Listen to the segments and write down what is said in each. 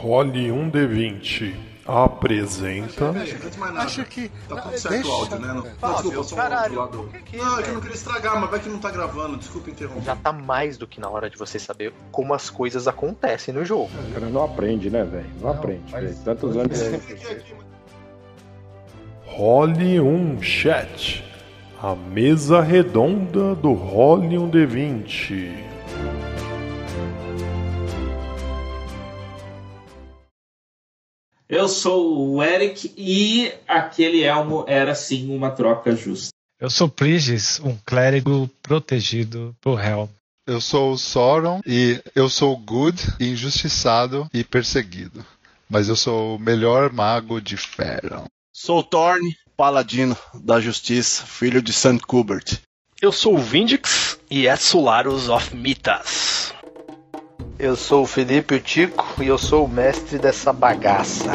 Role 1D20 apresenta. Acho que. Tá tudo não, certo deixa- o áudio, né? Não, não, desculpa, só caralho, do lado. por que que- Não, é que eu não queria estragar, mas vai que não tá gravando. Desculpa interromper. Já tá mais do que na hora de você saber como as coisas acontecem no jogo. O cara não aprende, né, velho? Não, aprende. mas- velho. Tantos anos. Role 1 Chat. A mesa redonda do Role 1D20. Eu sou o Eric e aquele elmo era sim uma troca justa. Eu sou Prigis, um clérigo protegido por Hel. Eu sou o Sauron e eu sou good, injustiçado e perseguido. Mas eu sou o melhor mago de Faron. Sou Thorne, paladino da justiça, filho de St. Kubert. Eu sou o Vindix e é Solaros of Mitas. Eu sou o Felipe Tico e eu sou o mestre dessa bagaça.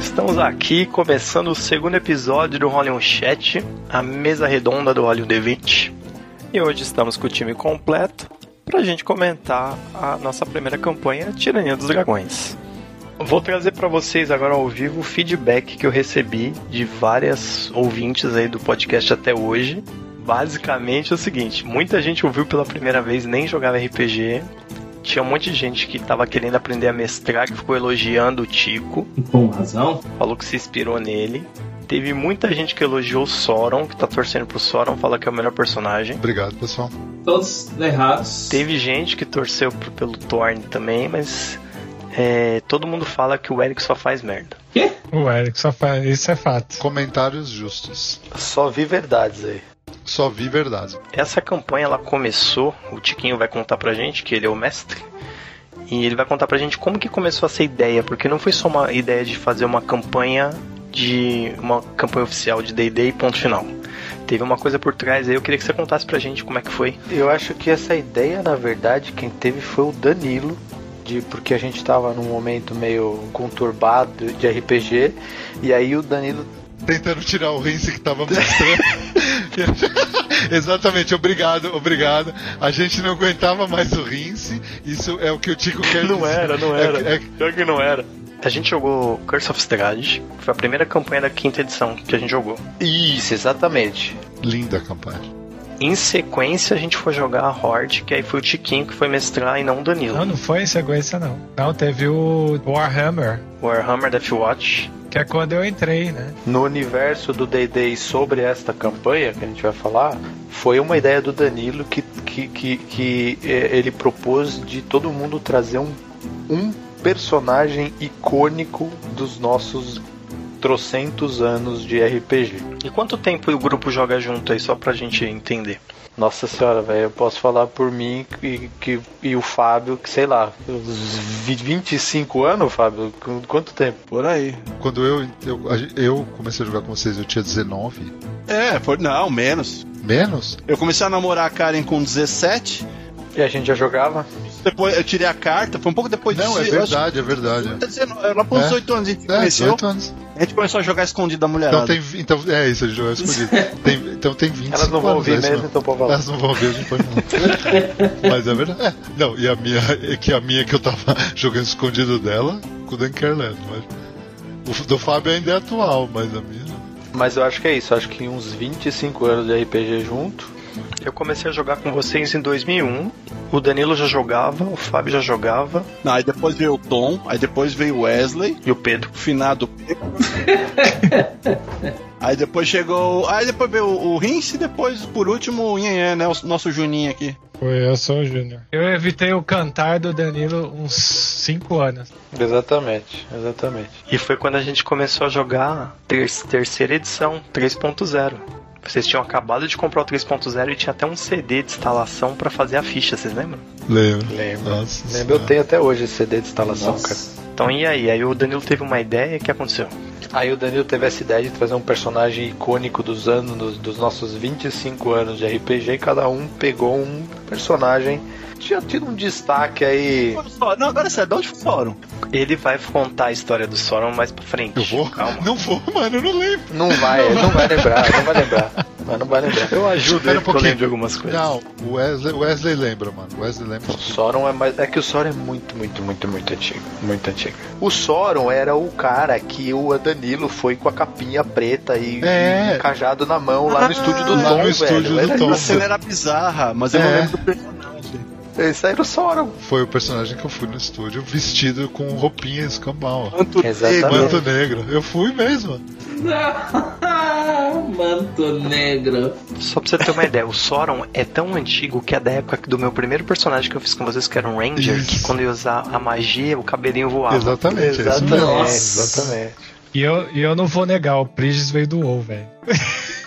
Estamos aqui começando o segundo episódio do 1 Chat, a mesa redonda do 1 D20. E hoje estamos com o time completo pra gente comentar a nossa primeira campanha, Tirania dos Dragões. Vou trazer para vocês agora ao vivo o feedback que eu recebi de várias ouvintes aí do podcast até hoje. Basicamente é o seguinte: muita gente ouviu pela primeira vez, nem jogava RPG. Tinha um monte de gente que tava querendo aprender a mestrar, que ficou elogiando o Tico, Com razão. falou que se inspirou nele. Teve muita gente que elogiou o Sauron, que tá torcendo pro Sauron, fala que é o melhor personagem. Obrigado, pessoal. Todos errados. Teve gente que torceu pro- pelo Thorne também, mas é, todo mundo fala que o Eric só faz merda. O Eric só faz. Isso é fato. Comentários justos. Só vi verdades aí. Só vi verdade. Essa campanha ela começou, o Tiquinho vai contar pra gente que ele é o mestre. E ele vai contar pra gente como que começou essa ideia, porque não foi só uma ideia de fazer uma campanha de uma campanha oficial de D&D e ponto final. Teve uma coisa por trás aí, eu queria que você contasse pra gente como é que foi. Eu acho que essa ideia, na verdade, quem teve foi o Danilo, de porque a gente tava num momento meio conturbado de RPG, e aí o Danilo Tentando tirar o rince que tava mostrando. Exatamente, obrigado, obrigado. A gente não aguentava mais o rince. Isso é o que o Tico quer Não dizer. era, não É- era. é- Pior que não era. A gente jogou Curse of Strahd, que foi a primeira campanha da quinta edição que a gente jogou. Isso, exatamente. linda a campanha. Em sequência, a gente foi jogar a Horde, que aí foi o Tiquinho que foi mestrar e não o Danilo. Não, não foi em sequência, não. Não, teve o Warhammer, Warhammer Deathwatch. que é quando eu entrei, né? No universo do D&D sobre esta campanha que a gente vai falar, foi uma ideia do Danilo que, que, que, que eh, ele propôs de todo mundo trazer um, um personagem icônico dos nossos trocentos anos de RPG. E quanto tempo o grupo joga junto aí, só pra gente entender? Nossa senhora, velho, eu posso falar por mim que, que, e o Fábio, que sei lá, uns 25 anos, Fábio? Qu- Quanto tempo? Por aí. Quando eu, eu, eu comecei a jogar com vocês, eu tinha 19. É, foi, não, menos. Menos? Eu comecei a namorar a Karen com 17, E a gente já jogava? Depois eu tirei a carta, foi um pouco depois Não, é disso. eu acho verdade, é verdade. 19, Lá para uns É. 18 anos a gente É, conheceu. 18 anos. A gente começou a jogar escondido da mulherada. Então tem, então, é isso, a gente jogou escondido. Tem, então tem 25 Elas não vão ouvir é mesmo, então pode falar. Elas não vão ouvir, a gente pode falar. Mas é verdade. É. Não, e a minha, é que a minha que eu tava jogando escondido dela, com o Dan mas. O do Fábio ainda é atual, mas a minha não. Mas eu acho que é isso, acho que uns 25 anos de RPG junto. Eu comecei a jogar com vocês em 2001. O Danilo já jogava, o Fábio já jogava Não, aí depois veio o Tom, aí depois veio o Wesley, e o Pedro. o finado Pedro. aí depois chegou. Aí depois veio o Rince e depois, por último, o Nhenhé, né? O nosso Juninho aqui. Foi, eu sou o Júnior. Eu evitei o cantar do Danilo uns 5 anos. Exatamente, exatamente. E foi quando a gente começou a jogar ter terceira edição, 3.0. Vocês tinham acabado de comprar o 3.0 e tinha até um CD de instalação pra fazer a ficha, vocês lembram? Lembro. Lembro. Nossa. Lembro, eu tenho até hoje esse CD de instalação, Nossa. cara. Então e aí? Aí o Danilo teve uma ideia, o que aconteceu? Aí o Danilo teve essa ideia de trazer um personagem icônico dos anos, dos nossos 25 anos de RPG, e cada um pegou um personagem. Tinha tido um destaque aí. Não, agora é sério, de onde foram? Ele vai contar a história do Sauron mais pra frente. Eu vou? Calma. Não vou, mano, eu não lembro. Não vai, ele não vai lembrar, não vai lembrar. Mas não vai lembrar. Eu ajudo Espera ele um porque eu pouquinho. lembro de algumas coisas. Não, o Wesley, o Wesley lembra, mano. O Wesley lembra. O Sauron é mais. É que o Sauron é muito, muito, muito, muito antigo. Muito antigo. O Sauron era o cara que o Danilo foi com a capinha preta e, É. e cajado na mão lá no estúdio do lá Tom, no velho. estúdio do Era Tom. A cena era bizarra, mas eu não É. lembro do personagem. Esse aí era o Sauron. Foi o personagem que eu fui no estúdio vestido com roupinha escambau. Exatamente. Manto negro. Eu fui mesmo. Manto negro. Só pra você ter uma ideia, o Sauron é tão antigo que é da época do meu primeiro personagem que eu fiz com vocês, que era um Ranger, Isso. que quando eu ia usar a magia, o cabelinho voava. Exatamente, é isso Exatamente, mesmo. Nossa. exatamente. E eu, e eu não vou negar, o Prigis veio do WoW, velho.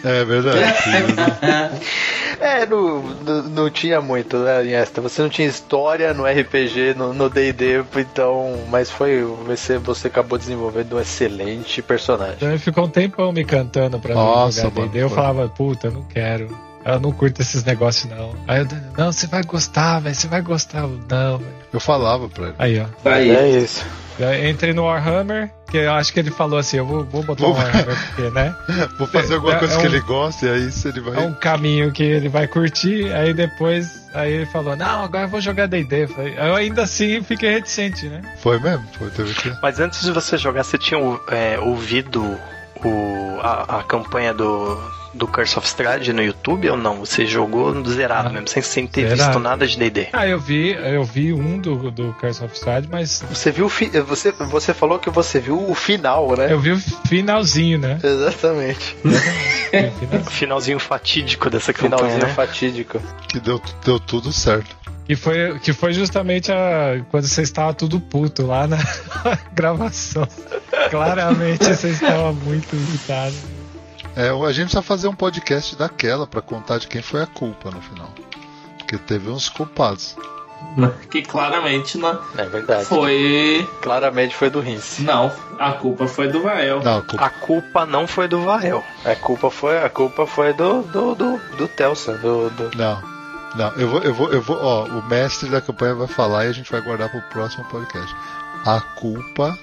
É verdade. É, não, não, não tinha muito, né, Iniesta? Você não tinha história no RPG, no D&D, então... Mas foi... Você, você acabou desenvolvendo um excelente personagem. Então ele ficou um tempão me cantando pra Nossa, mim jogar D&D. Eu falava, puta, eu não quero. Eu não curto esses negócios, não. Aí eu, não, você vai gostar, velho, você vai gostar. Não, velho. Eu falava pra ele. Aí, ó. Aí. É isso. Eu entrei no Warhammer, que eu acho que ele falou assim, eu vou, vou botar um Vou- Warhammer, porque, né? Vou fazer alguma É- coisa é que um- ele gosta e aí se ele É vai. um caminho que ele vai curtir, aí depois, aí ele falou, não, agora eu vou jogar D&D. Eu ainda assim fiquei reticente, né? Foi mesmo? Foi, teve que. Mas antes de você jogar, você tinha é, ouvido o, a, a campanha do, do Curse of Strahd no YouTube ou não? Você jogou zerado Ah, mesmo, sem, sem ter zerado. visto nada de D&D? Ah, eu vi, eu vi um do, do Curse of Strahd, mas Você viu fi você, você falou que você viu o final, né? eu vi o finalzinho, né? Exatamente. Vi o finalzinho. O finalzinho fatídico dessa campanha, Finalzinho né? fatídico. Que deu, deu tudo certo. Que foi, que foi justamente a, quando você estava tudo puto lá na gravação. Claramente você estava muito irritado. É, a gente precisa fazer um podcast daquela pra contar de quem foi a culpa no final. Porque teve uns culpados. Que claramente não É verdade. foi. Claramente foi do Rince. Não, a culpa foi do Vael. Não, a culpa. A culpa não foi do Vael. A culpa foi, a culpa foi do, do, do, do Telson, do, do... Não. Não, eu vou, eu vou, eu vou, ó, o mestre da campanha vai falar e a gente vai guardar pro próximo podcast. A culpa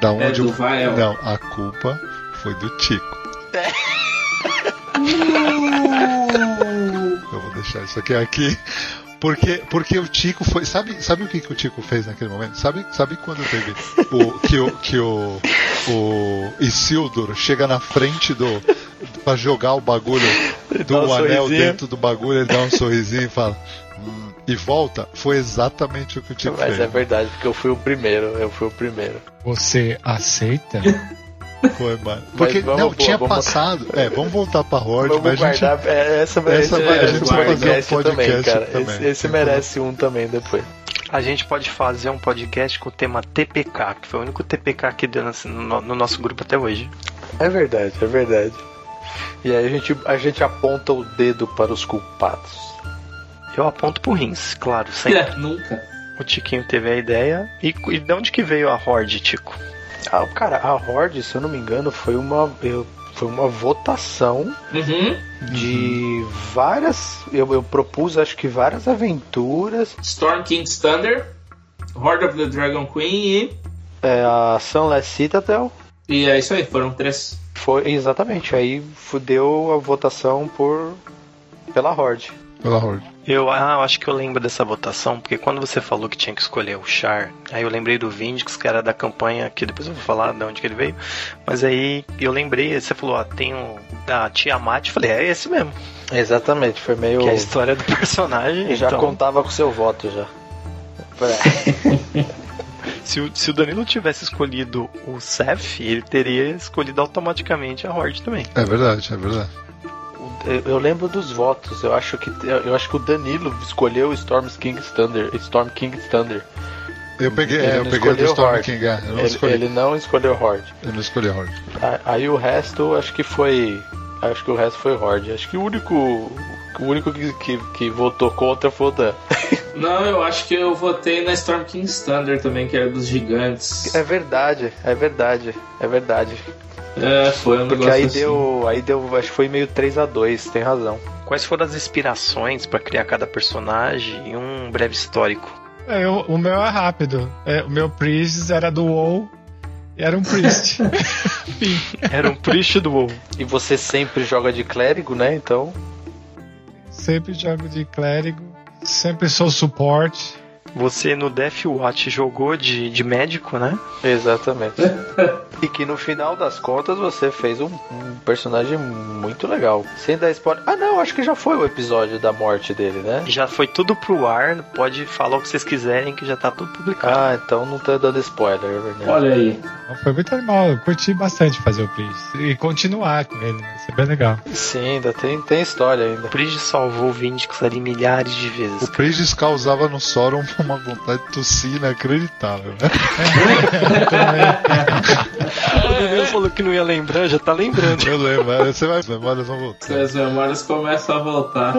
da É onde do o- Vael. Não, a culpa foi do Tico. Eu vou deixar isso aqui aqui. Porque, porque o Tico foi. Sabe, sabe o que, que o Tico fez naquele momento? Sabe, sabe quando teve o, que, o, que o, o Isildur chega na frente do. pra jogar o bagulho do um anel sorrisinho. dentro do bagulho, ele dá um sorrisinho e fala. "Hum", e volta? Foi exatamente o que o Tico Mas fez. é verdade, porque eu fui o primeiro, eu fui o primeiro. Você aceita? Foi, mano. Porque vamos, não, boa, tinha vamos- passado. É, vamos voltar pra Horde, Vamos mas a gente. guardar, é, essa merece, essa vai- a gente um vai fazer um também, podcast cara. também. Esse, esse merece um também depois. A gente pode fazer um podcast com o tema TPK, que foi o único TPK que deu no, no nosso grupo até hoje. É verdade, é verdade. E aí a gente, a gente aponta o dedo para os culpados. Eu aponto pro Rins, claro, sempre. É, Nunca. O Tiquinho teve a ideia. E, e de onde que veio a Horde, Tico? Ah, cara, a Horde, se eu não me engano, foi uma, eu- foi uma votação Uhum. de várias. Eu, eu propus, acho que várias aventuras. Storm King's Thunder, Horde of the Dragon Queen É, a Sunless Citadel. e. E é isso aí, foram três. Foi exatamente. Aí fudeu a votação por. pela Horde. Pela Horde. Eu, ah, acho que eu lembro dessa votação, porque quando você falou que tinha que escolher o Char, aí eu lembrei do Vindix, que era da campanha, que depois eu vou falar de onde que ele veio, mas aí eu lembrei, você falou, ó, tem o da Tiamat, eu falei, é esse mesmo. Exatamente, foi meio. Que é a história do personagem. Já então, contava com seu voto já. se, o, se o Danilo tivesse escolhido o Seth, ele teria escolhido automaticamente a Horde também. É verdade, é verdade. Eu, lembro dos votos. Eu acho que eu, acho que o Danilo escolheu o Storm King's Thunder. Storm King's Thunder. Eu peguei, Ele é, eu peguei a do escolheu Storm Horde. King, é, não Ele, ele não escolheu Horde. Eu não escolhi a Horde. A- Aí o resto, acho que foi. Acho que o resto foi Horde. Acho que o único. O único que, que, que votou contra foi o Dan. Não, eu acho que eu votei na Storm King's Thunder também, que era dos gigantes. É verdade, é verdade, é verdade. É, foi um Porque negócio aí assim. deu. Aí deu. Acho que foi meio 3 a 2 tem razão. Quais foram as inspirações pra criar cada personagem e um breve histórico? É, eu- o meu é rápido. É, o meu Priest era do WoW Era um priest. Era um priest do WoW. E você sempre joga de clérigo, né? Então. sempre jogo de clérigo, sempre sou suporte. Você no Death Watch jogou de, de médico, né? Exatamente. e que no final das contas você fez um, um personagem muito legal. Sem dar spoiler. Ah, não, acho que já foi o episódio da morte dele, né? Já foi tudo pro ar, pode falar o que vocês quiserem que já tá tudo publicado. Ah, então não tá dando spoiler, é verdade. Olha aí. Foi muito animal, eu curti bastante fazer o priest. E continuar com ele, vai ser bem legal. Sim, ainda tem, tem história ainda. O Priest salvou o Vindix ali milhares de vezes. O Prigis causava no Sauron uma vontade de tossir inacreditável, né? O Daniel falou que não ia lembrar, já tá lembrando. Eu lembro, mas você vai, as memórias vão voltar. As memórias começam a voltar.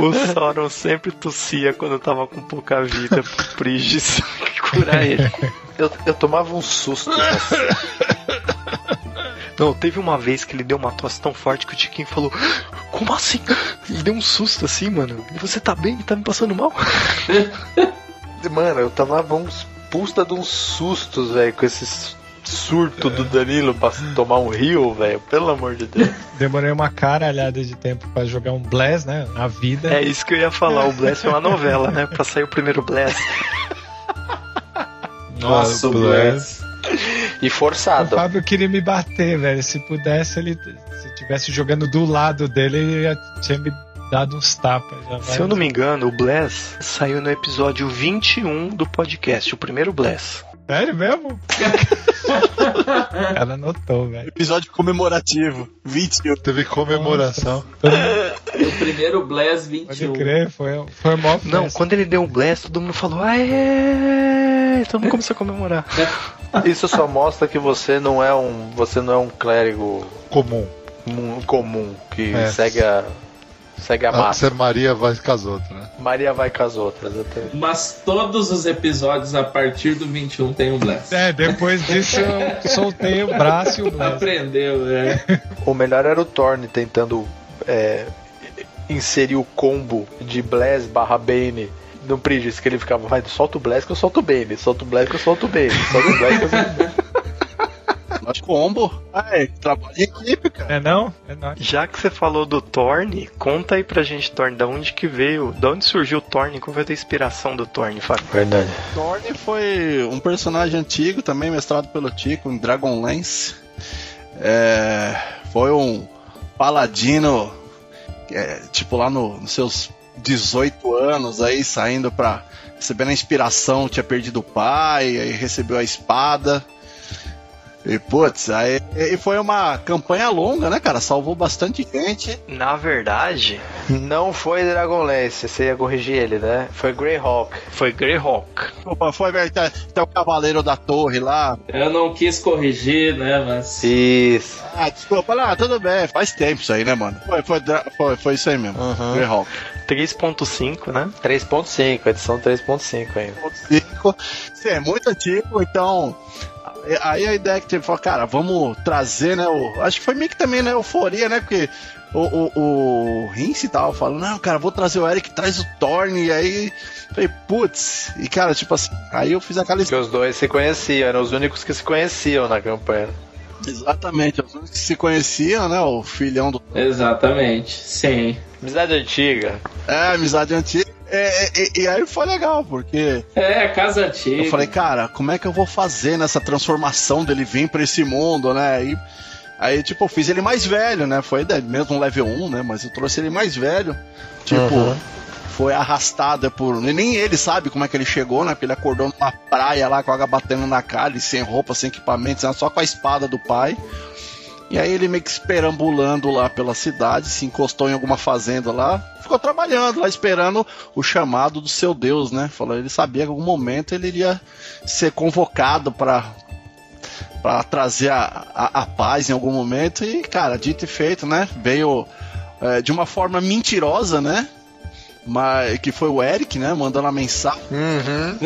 O Sauron sempre tossia quando tava com pouca vida pro Prigis curar ele. Eu, eu tomava um susto. Não, teve uma vez que ele deu uma tosse tão forte que o Tiquinho falou: Como assim? Ele deu um susto assim, mano. Você tá bem? Tá me passando mal? Mano, eu tomava uns puta de uns sustos, velho, com esse surto do Danilo pra tomar um rio, velho. Pelo amor de Deus. Demorei uma caralhada de tempo pra jogar um Blast, né? Na vida. É isso que eu ia falar. O Blast é uma novela, né? Pra sair o primeiro Blast. Nossa, o Bless. E O forçado. Fábio queria me bater, velho. Se pudesse, ele. Se tivesse jogando do lado dele, ele tinha me dado uns tapas. Já Se eu não me engano, o Bless saiu no episódio 21 do podcast, o primeiro Bless. Sério mesmo? Ela anotou, velho. Episódio comemorativo. 21. Teve comemoração. O primeiro Bless pode 21. crer, foi, foi mó Não, festa. quando ele deu o Bless, todo mundo falou: Aê! Todo mundo começou a comemorar. Isso só mostra que você não é um. Você não é um clérigo Comum. mu- comum que É. segue a. Segue a A massa. ser Maria vai com as outras, né? Maria vai com as outras. até. Mas todos os episódios a partir do 21 tem um Bless. É, depois disso eu soltei o braço e o Blast. Aprendeu, né? O melhor era o Thorne tentando é, inserir o combo de Bless barra Bane no Prigis, que ele ficava, vai, solta o Bless que eu solto o Bane, solta o Bless que eu solto o Bane, solta o Bless que eu solto o Bane. Nós combo. Ah, é, trabalho em equipe, cara. É não? É nóis. Já que você falou do Thorne, conta aí pra gente, Thorne, da onde que veio, da onde surgiu o Thorne, qual foi a inspiração do Thorne, Fábio? Verdade. Thorne foi um personagem antigo, também mestrado pelo Tico, em Dragonlance. É, foi um paladino, é, tipo lá no- nos seus 18 anos, aí saindo pra. recebendo a inspiração, tinha perdido o pai, aí recebeu a espada. E putz, aí e foi uma campanha longa, né, cara? Salvou bastante gente. Na verdade, Não foi Dragonlance, você ia corrigir ele, né? Foi Greyhawk. foi Greyhawk. Opa, foi até, até o Cavaleiro da Torre lá. Eu não quis corrigir, né? Mas. Isso. Ah, desculpa, lá, tudo bem, faz tempo isso aí, né, mano? Foi, foi, foi, foi isso aí mesmo. Uhum. Greyhawk. 3.5, né? 3.5, edição 3.5 ainda. 5. Sim, é muito antigo, então. Aí a ideia que teve, falou, cara, vamos trazer, né? O, acho que foi meio que também, né? Euforia, né? Porque o, o, o Rince tava falando, não, cara, vou trazer o Eric, traz o Thorne, e aí. Falei, putz, e cara, tipo assim, aí eu fiz aquela Porque os dois se conheciam, eram os únicos que se conheciam na campanha. Exatamente, os únicos que se conheciam, né? O filhão do. Exatamente, sim. Amizade antiga. É, amizade antiga. É, é, e, e aí foi legal, porque É, casa antiga. eu falei, cara, como é que eu vou fazer nessa transformação dele vir pra esse mundo, né? Aí, aí tipo, eu fiz ele mais velho, né? Foi mesmo um level 1, né? Mas eu trouxe ele mais velho. Tipo, Uhum. foi arrastada por. Nem ele sabe como é que ele chegou, né? Porque ele acordou numa praia lá com a água batendo na cara, e sem roupa, sem equipamento, só com a espada do pai. E aí ele meio que esperambulando lá pela cidade, se encostou em alguma fazenda lá, ficou trabalhando lá, esperando o chamado do seu Deus, né? Falou, ele sabia que em algum momento ele iria ser convocado para para trazer a, a, a paz em algum momento. E, cara, dito e feito, né? Veio é, de uma forma mentirosa, né? Mas, que foi o Eric, né? Mandando a mensagem. Uhum.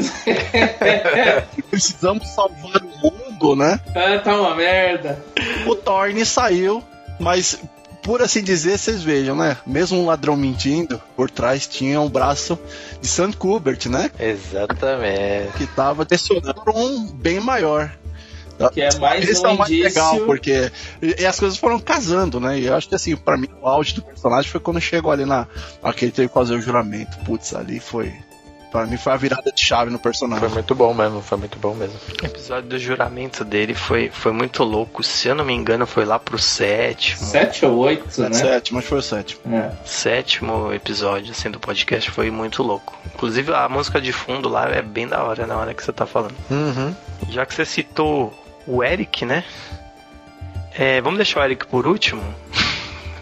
Precisamos salvar o mundo, né? Ah, tá uma merda. o Thorne saiu, mas por assim dizer, vocês vejam, né? Mesmo um ladrão mentindo, por trás tinha um braço de St. Kubert, né? Exatamente. Que tava direcionando pra um bem maior. Que é mais Esse um é o mais indício. legal, porque. E, e as coisas foram casando, né? E eu acho que assim, pra mim, o auge do personagem foi quando chegou ali na. Aquele teve que fazer o juramento. Putz, ali foi. Pra mim foi a virada de chave no Foi personagem. muito bom mesmo, foi muito bom mesmo. O episódio do juramento dele foi, foi muito louco. Se eu não me engano, foi lá pro sétimo. Sete ou oito, né? Sétimo, mas foi o sétimo. É. sétimo episódio assim, do podcast foi muito louco. Inclusive a música de fundo lá é bem da hora na hora que você tá falando. Uhum. Já que você citou o Eric, né? É, vamos deixar o Eric por último?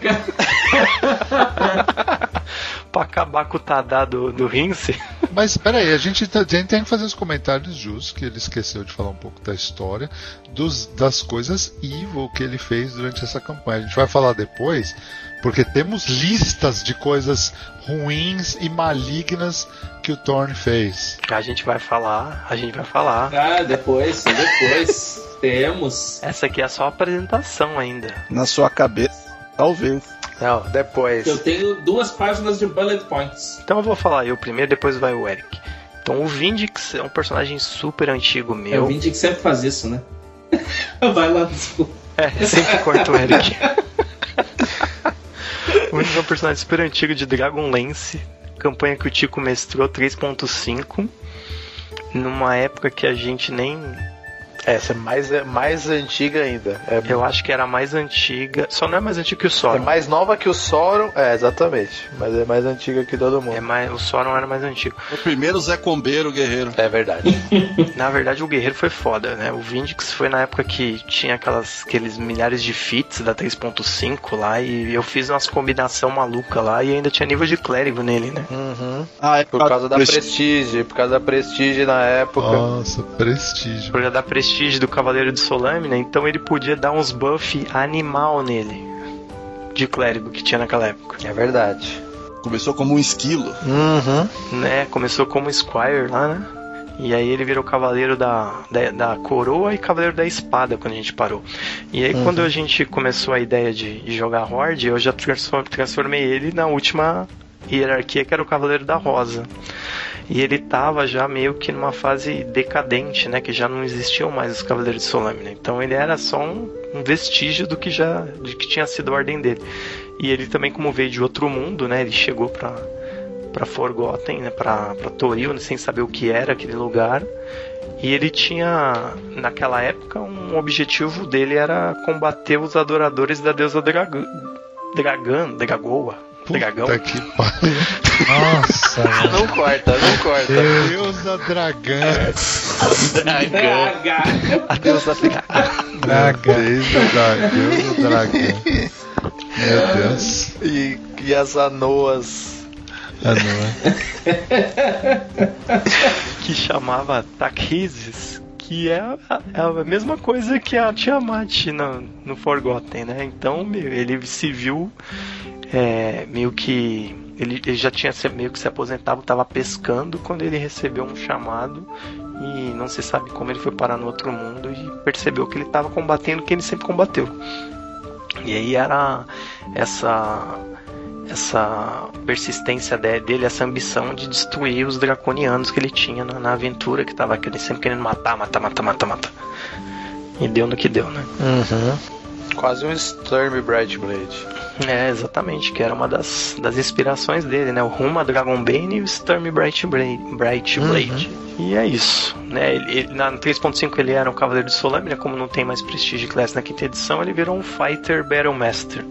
pra acabar com o Tadá do, do Rince. Mas peraí, a gente, tá- a gente tem que fazer os comentários justos, que ele esqueceu de falar um pouco da história, dos, das coisas evil que ele fez durante essa campanha. A gente vai falar depois, porque temos listas de coisas ruins e malignas que o Thorne fez. A gente vai falar, a gente vai falar. Ah, depois, depois. Temos. Essa aqui é só a apresentação ainda. Na sua cabeça, talvez. Não, depois. Eu tenho duas páginas de bullet points. Então eu vou falar eu primeiro, depois vai o Eric. Então o Vindix é um personagem super antigo Eu meu. vim de que sempre faz isso, né? Vai lá, desculpa. É, sempre corta o Eric. o Vindix é um personagem super antigo de Dragonlance. Campanha que o Tico mestrou 3.5. Numa época que a gente nem. Essa é mais, é mais antiga ainda. É, Eu acho que era a mais antiga. Só não é mais antiga que o é Sauron. mais nova que o Sauron. É, exatamente. Mas é mais antiga que todo É mundo. mais, o Sauron era mais antigo. O primeiro Zé Combeiro, guerreiro. É verdade. Na verdade, o Guerreiro foi foda, né? O Vindix foi na época que tinha aquelas, aqueles milhares de fits da 3.5 lá e eu fiz umas combinação maluca lá e ainda tinha nível de clérigo nele, né? Uhum. Ah, é Por causa da Prestige. Por causa da Prestige na época. Nossa, prestígio. Por da prestígio do Cavaleiro de Solamina, então ele podia dar uns buff animal nele. De clérigo que tinha naquela época. É verdade. Começou como um esquilo. Uhum. Né? Começou como Squire lá, né? E aí ele virou cavaleiro da, da, da coroa e cavaleiro da espada quando a gente parou. E aí quando a gente começou a ideia de, de jogar Horde, eu já transform- transformei ele na última hierarquia que era o cavaleiro da rosa. E ele tava já meio que numa fase decadente, né? Que já não existiam mais os Cavaleiros de Solamina. Então ele era só um, um vestígio do que já de que tinha sido a ordem dele. E ele também, como veio de outro mundo, né? Ele chegou pra, pra Forgotten, né? Pra, pra Toril, né, sem saber o que era aquele lugar. E ele tinha, naquela época, um objetivo dele era combater os adoradores da deusa Dragã. Dragã, Dragoa, Dragão. Puta que pariu. Nossa. Não corta, não corta. Deusa dragão. Draga. A deusa Dragão. Draga. O dragão, dragão. Meu Deus. E, e as anoas. Não é? que chamava Takhisis, que é a, é a mesma coisa que a Tiamat no, no Forgotten, né? Então, meu, ele se viu é, meio que. Ele, ele já tinha meio que se aposentado, estava pescando quando ele recebeu um chamado e não se sabe como ele foi parar no outro mundo e percebeu que ele estava combatendo o que ele sempre combateu. E aí era essa essa persistência de- dele, essa ambição de destruir os draconianos que ele tinha na, na aventura, que tava aquele, sempre querendo matar, matar, matar, matar, matar. E deu no que deu, né? Uhum. Quase um Storm Brightblade. É, exatamente, que era uma das, das inspirações dele, né? O Ruma, Dragonbane e o Storm Bright Blade. Bright Blade. E é isso, né? Ele, ele- na 3.5 ele era um Cavaleiro de Solamina, como não tem mais Prestige Class na quinta edição, ele virou um Fighter Battle Master.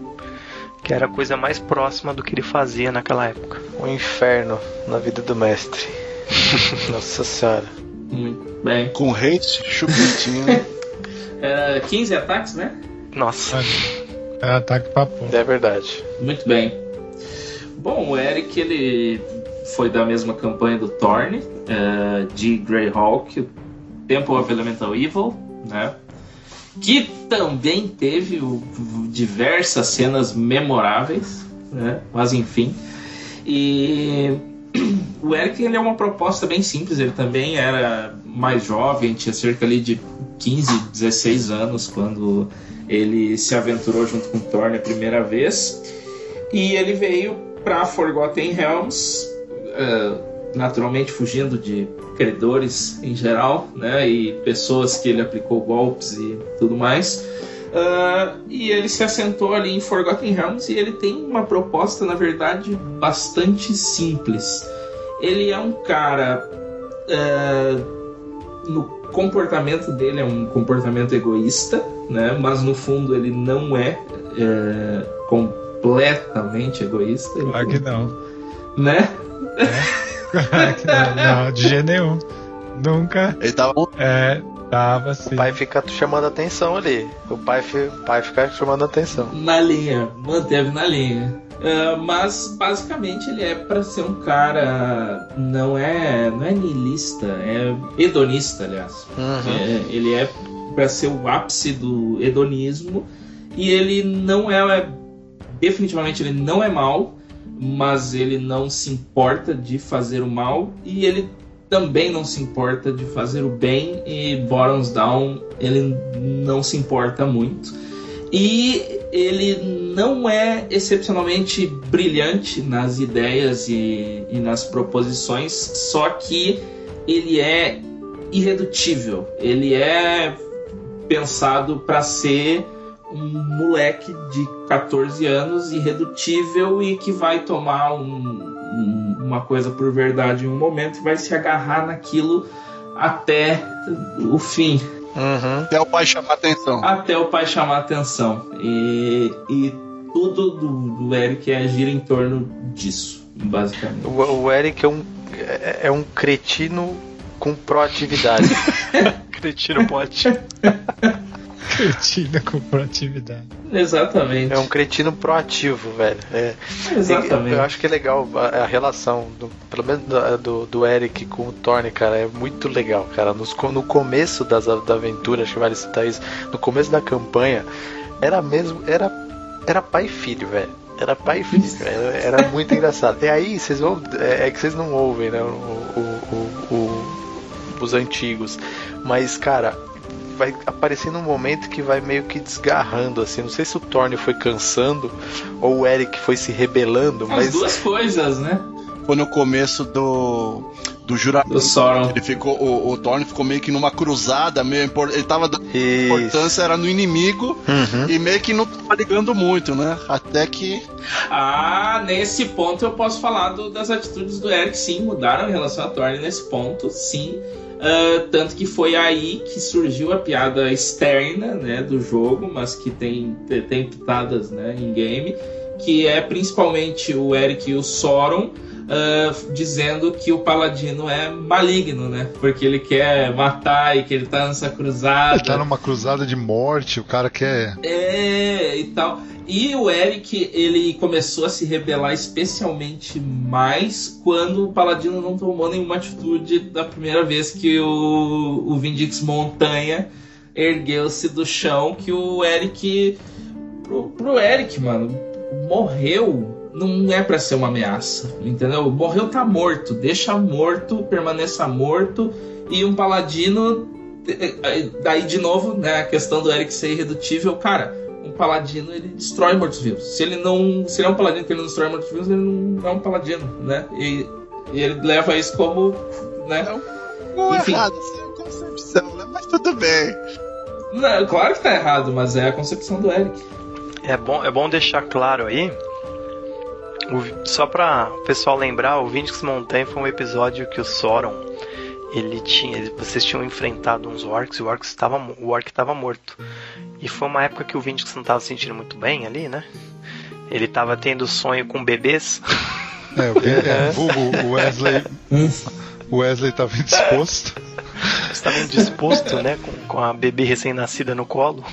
Que era a coisa mais próxima do que ele fazia naquela época. Um inferno na vida do mestre. Nossa senhora. Muito bem. Com hate, chupetinho. Era 15 ataques, né? Nossa, É ataque pra porra. É verdade. Muito bem. Bom, o Eric ele foi da mesma campanha do Thorne, eh, de Greyhawk, Temple of Elemental Evil, né? Que também teve o- diversas cenas memoráveis, né? Mas enfim. E o Eric ele é uma proposta bem simples, ele também era mais jovem, tinha cerca ali de 15, 16 anos quando ele se aventurou junto com Thorne a primeira vez. E ele veio para Forgotten Realms, eh, naturalmente fugindo de credores em geral, né? E pessoas que ele aplicou golpes e tudo mais. Uh, e ele se assentou ali em Forgotten Realms e ele tem uma proposta, na verdade, bastante simples. Ele é um cara. Uh, no comportamento dele é um comportamento egoísta, né? Mas no fundo ele não é, é completamente egoísta. Claro que não. Né? É. não, não, de jeito nenhum. Nunca. Ele tava. É, tava assim. O pai fica chamando atenção ali. O pai, fi- o pai fica chamando atenção. Na linha, manteve na linha. Ah, mas basicamente ele é para ser um cara não é não é niilista, é hedonista, aliás. É, ele é para ser o ápice do hedonismo e ele não é definitivamente ele não é mal, mas ele não se importa de fazer o mal e ele também não se importa de fazer o bem e bottoms down ele não se importa muito. E ele não é excepcionalmente brilhante nas ideias e, e nas proposições, só que ele é irredutível. Ele é pensado para ser um moleque de 14 anos irredutível e que vai tomar um- um- uma coisa por verdade em um momento e vai se agarrar naquilo até o fim Uhum. Até o pai chamar atenção. até o pai chamar atenção. E, e tudo do, do Eric é gira em torno disso, basicamente. O, o Eric é um, é, é um cretino com proatividade. Cretino pode. Cretina com proatividade. Exatamente. é um cretino proativo, velho. É, Exatamente. Eu acho que é legal a, a relação, do- pelo menos do, do, do Eric com o Thorne, cara, é muito legal, cara. Nos no começo das, da aventura, acho que vale citar isso, no começo da campanha, era mesmo, era, era pai e filho, velho. Era pai e filho, era, era muito engraçado. E aí, vocês vão. É, é que vocês não ouvem, né? O, o- o- o- os antigos. Mas, cara, vai aparecendo um momento que vai meio que desgarrando, assim. Não sei se o Thorne foi cansando ou o Eric foi se rebelando, As mas. duas coisas, né? Foi no começo do. Do juramento. Do Sauron. Ele ficou. O, o Thorne ficou meio que numa cruzada, meio Ele tava dando Isso. importância, era no inimigo Uhum. e meio que não tava ligando muito, né? Até que. Ah, nesse ponto eu posso falar do- das atitudes do Eric, sim, mudaram em relação a Thorne nesse ponto, sim. Ah, tanto que foi aí que surgiu a piada externa né, do jogo, mas que tem, tem pitadas né, em game, que é principalmente o Eric e o Sauron ah, dizendo que o Paladino é maligno, né? Porque ele quer matar e que ele tá nessa cruzada. Ele tá numa cruzada de morte, o cara quer. É, e tal. E o Eric, ele começou a se rebelar especialmente mais quando o Paladino não tomou nenhuma atitude da primeira vez que o, o Vindix Montanha ergueu-se do chão, que o Eric... Pro, pro Eric, mano, morreu não é pra ser uma ameaça, entendeu? Morreu tá morto, deixa morto, permaneça morto, e um Paladino... eh, eh, Daí, de novo, né, a questão do Eric ser irredutível, cara um paladino ele destrói mortos-vivos. Se ele não. Se ele é um paladino que ele não destrói mortos-vivos, ele não é um paladino, né? E, e ele leva isso como. né? Não Enfim. errado, assim, é a concepção, né? Mas tudo bem. Não, claro que tá errado, mas é a concepção do Eric. É bom, é bom deixar claro aí. O- só pra o pessoal lembrar, o Vindix Mountain foi um episódio que o Sauron ele tinha, ele- vocês tinham enfrentado uns orcs e o orc estava, o orc estava morto. E foi uma época que o Vindix não estava se sentindo muito bem ali, né? Ele estava tendo sonho com bebês. É, o, é, vulgo, o Wesley. O Wesley tava indisposto. Estava indisposto, né, com, com a bebê recém-nascida no colo.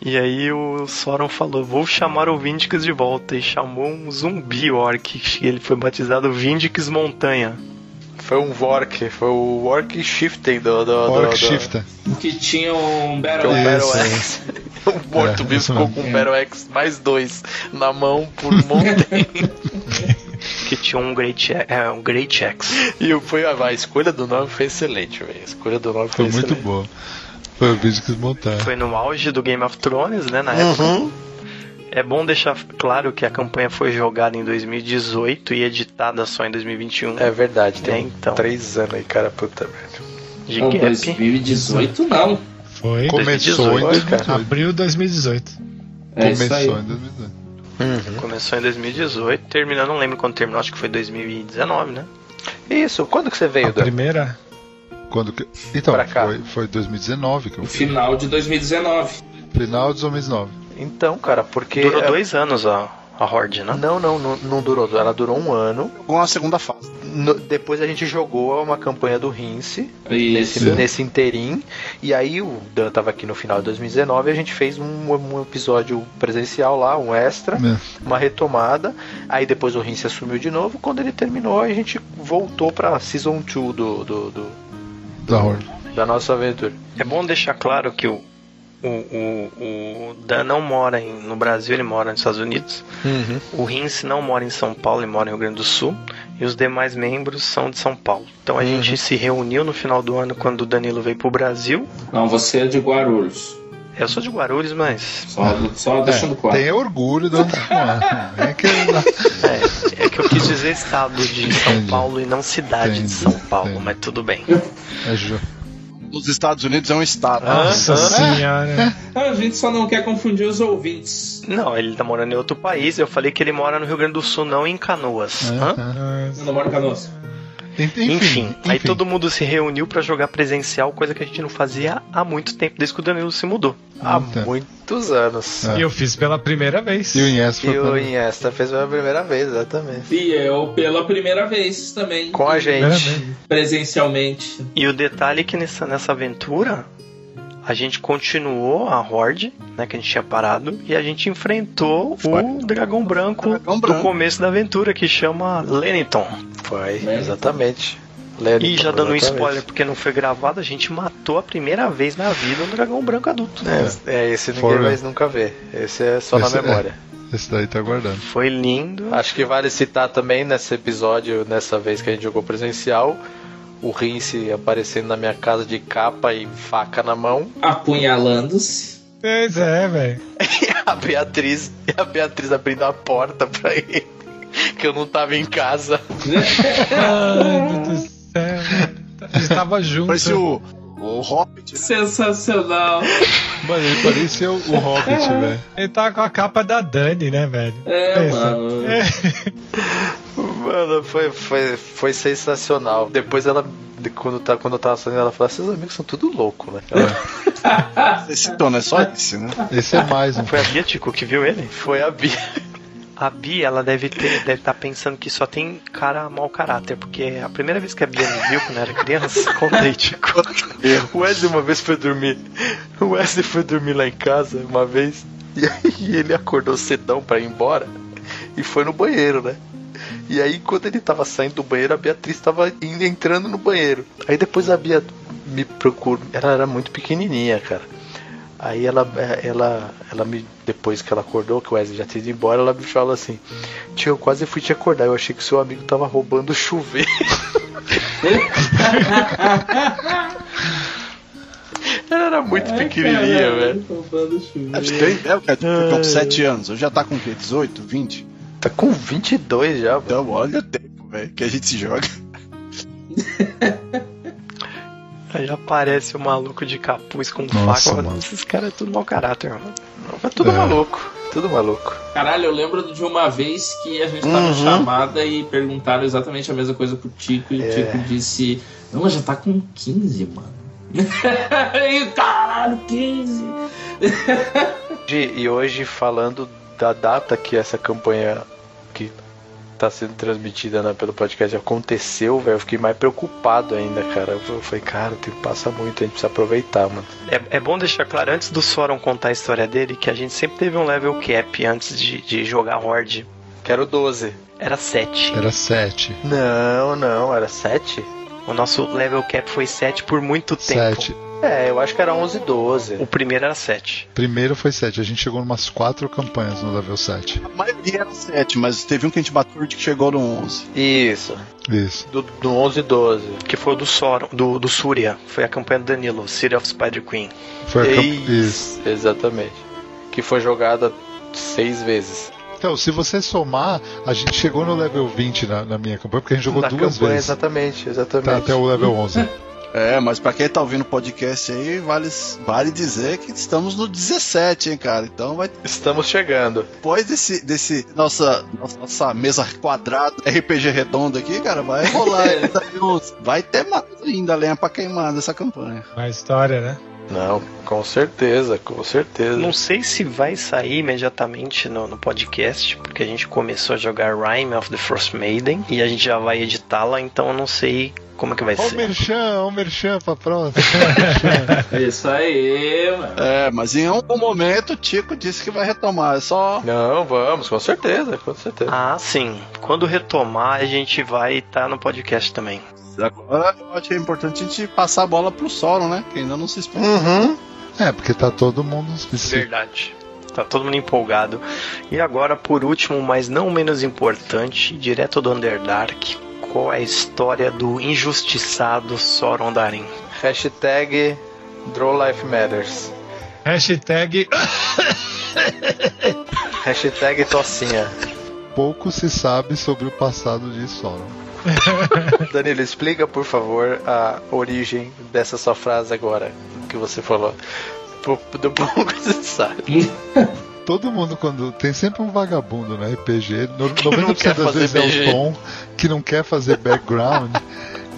E aí o Sauron falou: Vou chamar o Vindix de volta. E chamou um zumbi orc. Ele foi batizado Vindix Montanha. Foi um Vork, foi o Work Shifting do. do, do, Orc do- Shifter. Que tinha um é Battle o Isso, Battle é. X. o morto-vivo isso ficou com o Battle X mais dois na mão por montão. Que tinha um Great, é, um great X. e foi, a, a escolha do nome foi excelente, velho. A escolha do nome foi, Foi muito boa. Foi o vídeo que eles montaram. Foi no auge do Game of Thrones, né, na época. Uhum. É bom deixar claro que a campanha foi jogada em 2018 e editada só em 2021. É verdade, tem É, então. três anos aí, cara, puta merda. de Não, gap. 2018 não. Foi Começou em 2018, 2018. abril de 2018. É isso aí. Começou em 2018. Começou em 2018, terminou, não lembro quando terminou, acho que foi 2019, né? Isso, quando que você veio, A Dan? primeira. Quando que... Então, Pra cá. foi, foi 2019 que eu fui. final de 2019. Final de 2019. Então, cara, porque. Durou é- dois anos a, a Horde, né? Não, não, não, não durou. Ela durou um ano. Com a segunda fase. No- depois a gente jogou uma campanha do Rince nesse, Isso. nesse interim. E aí o Dan tava aqui no final de 2019 e a gente fez um, um episódio presencial lá, um extra, É. uma retomada. Aí depois o Rince assumiu de novo. Quando ele terminou, a gente voltou pra Season 2 do, do, do- Da Horde. da nossa aventura. É bom deixar claro que o, o, o, o Dan não mora em- no Brasil, ele mora nos Estados Unidos. O Rince não mora em São Paulo, ele mora em Rio Grande do Sul. E os demais membros são de São Paulo. Então a Uhum. gente se reuniu no final do ano quando o Danilo veio pro Brasil. Não, você é de Guarulhos. Eu sou de Guarulhos, mas Só, só deixando É, claro. tenha orgulho de onde você mora. É que é, é que eu quis dizer estado de São Entendi. Paulo e não cidade de Entendi, São Paulo, entendi. mas tudo bem. é ju- Nos Estados Unidos é um estado. Nossa senhora. A gente só não quer confundir os ouvintes. Não, ele tá morando em outro país. Eu falei que ele mora no Rio Grande do Sul, não em Canoas. Hã? é. Eu não moro em Canoas. Enfim, Enfim, aí todo mundo se reuniu pra jogar presencial, coisa que a gente não fazia há muito tempo, desde que o Danilo se mudou. Há muitos anos. É. E eu fiz pela primeira vez. E o Inés foi E o. Iniesta fez pela primeira vez, exatamente. E eu pela primeira vez também. Com a gente. Presencialmente. E o detalhe é que nessa, nessa aventura a gente continuou a Horde, né, que a gente tinha parado, e a gente enfrentou o dragão branco Dragão do branco. começo da aventura, que chama Lenington. Foi, Né? exatamente. E já dando um spoiler, porque não foi gravado, a gente matou a primeira vez na vida um dragão branco adulto. É, é, esse ninguém Fora. vai nunca ver. Esse é só Esse na é. memória. Esse daí tá guardando. Foi lindo. Acho que vale citar também nesse episódio, nessa vez que a gente jogou presencial, o Rince aparecendo na minha casa de capa e faca na mão. Apunhalando-se. Pois é, velho. E a Beatriz, e a Beatriz abrindo a porta pra ele. Que eu não tava em casa. Ai, meu Deus do céu. A gente tava junto. Parecia o, o Hobbit. Sensacional. Mano, ele parecia o, o Hobbit, velho. Ele tava com a capa da Dani, né, velho? É, Pensa. mano. É. Mano, foi, foi, foi sensacional. Depois ela, quando, tá, quando eu tava saindo, ela falou: seus amigos são tudo louco, né? Você citou, não é só esse, né? Esse é mais um. Foi a Bia Tico que viu ele? Foi a Bia. A Bia, ela deve ter, deve estar pensando que só tem cara mau caráter, porque a primeira vez que a Bia me viu quando eu era criança, contei, Tico. O Wesley uma vez foi dormir. O Wesley foi dormir lá em casa uma vez. E aí ele acordou cedão pra ir embora. E foi no banheiro, né? E aí quando ele tava saindo do banheiro, a Beatriz tava indo, entrando no banheiro. Aí depois a Bia me procurou. Ela era muito pequenininha, cara. Aí ela, ela, ela me, depois que ela acordou, que o Wesley já tinha ido embora, ela me falou assim: Tio, eu quase fui te acordar, eu achei que seu amigo tava roubando o chuveiro. ela era muito pequenininha, velho. Roubando chuva. Acho que tem ideia, cara, porque com 7 anos. Eu já tá com o quê? 18, 20? Tá com 22 já, mano. Então, olha o tempo, velho, que a gente se joga. Aí aparece o maluco de capuz com Nossa, faca. mano. Esses caras é tudo mau caráter, mano. Mas tudo É. maluco, tudo maluco. Caralho, eu lembro de uma vez que a gente tava Uhum. chamada e perguntaram exatamente a mesma coisa pro Tico e É. o Tico disse: Não, mas já tá com 15, mano. e caralho, 15. E- hoje, falando da data que essa campanha tá sendo transmitida né, pelo podcast aconteceu, velho, eu fiquei mais preocupado ainda, cara. Eu falei, cara, o tempo passa muito, a gente precisa aproveitar, mano. É, é bom deixar claro, antes do Soron contar a história dele, que a gente sempre teve um level cap antes de, de jogar Horde. Quero 12. Era 7. Era 7. Não, não, era 7? O nosso level cap foi 7 por muito tempo. 7. É, eu acho que era 11, 12. O primeiro era 7. Primeiro foi 7. A gente chegou em umas 4 campanhas no level 7. A maioria era 7, mas teve um que a gente bateu que chegou no 11. Isso, Isso. do, do 11, 12. Que foi o do Soron, do, do Surya. Foi a campanha do Danilo, City of Spider Queen. Foi a camp... Isso, Isso. exatamente. Que foi jogada seis vezes. Então, se você somar, a gente chegou no level 20 na, na minha campanha, porque a gente jogou Na duas campanha, vezes. Exatamente, exatamente. Tá, até o level 11. É, mas pra quem tá ouvindo o podcast aí, vale, vale dizer que estamos no 17, hein, cara. Então vai Estamos chegando. depois desse, desse nossa, nossa, nossa mesa quadrada, RPG redondo aqui, cara, vai rolar. vai ter mais ainda lenha pra queimar nessa campanha. Uma história, né? Não, com certeza, com certeza. Não sei se vai sair imediatamente no, no podcast, porque a gente começou a jogar Rime of the Frost Maiden e a gente já vai editá-la, então eu não sei como é que vai Ó o ser. merchan, ó o merchan pra próxima. Isso aí, mano. É, mas em algum momento o Tico disse que vai retomar. É só. Não, vamos, com certeza, com certeza. Ah, sim. Quando retomar, a gente vai estar no podcast também. Agora eu acho que é importante a gente passar a bola pro Sauron, né? Que ainda não se explica. Uhum. É, porque tá todo mundo específico. Verdade. Tá todo mundo empolgado. E agora, por último, mas não menos importante, direto do Underdark, qual é a história do injustiçado Sauron Darin? Hashtag Draw Life Matters. Hashtag. Hashtag Tocinha. Pouco se sabe sobre o passado de Sauron. Danilo, explica por favor a origem dessa sua frase agora que você falou. Do pouco que você sabe. Todo mundo, quando. Tem sempre um vagabundo no RPG, no- não 90% quer das vezes é BG. o Tom que não quer fazer background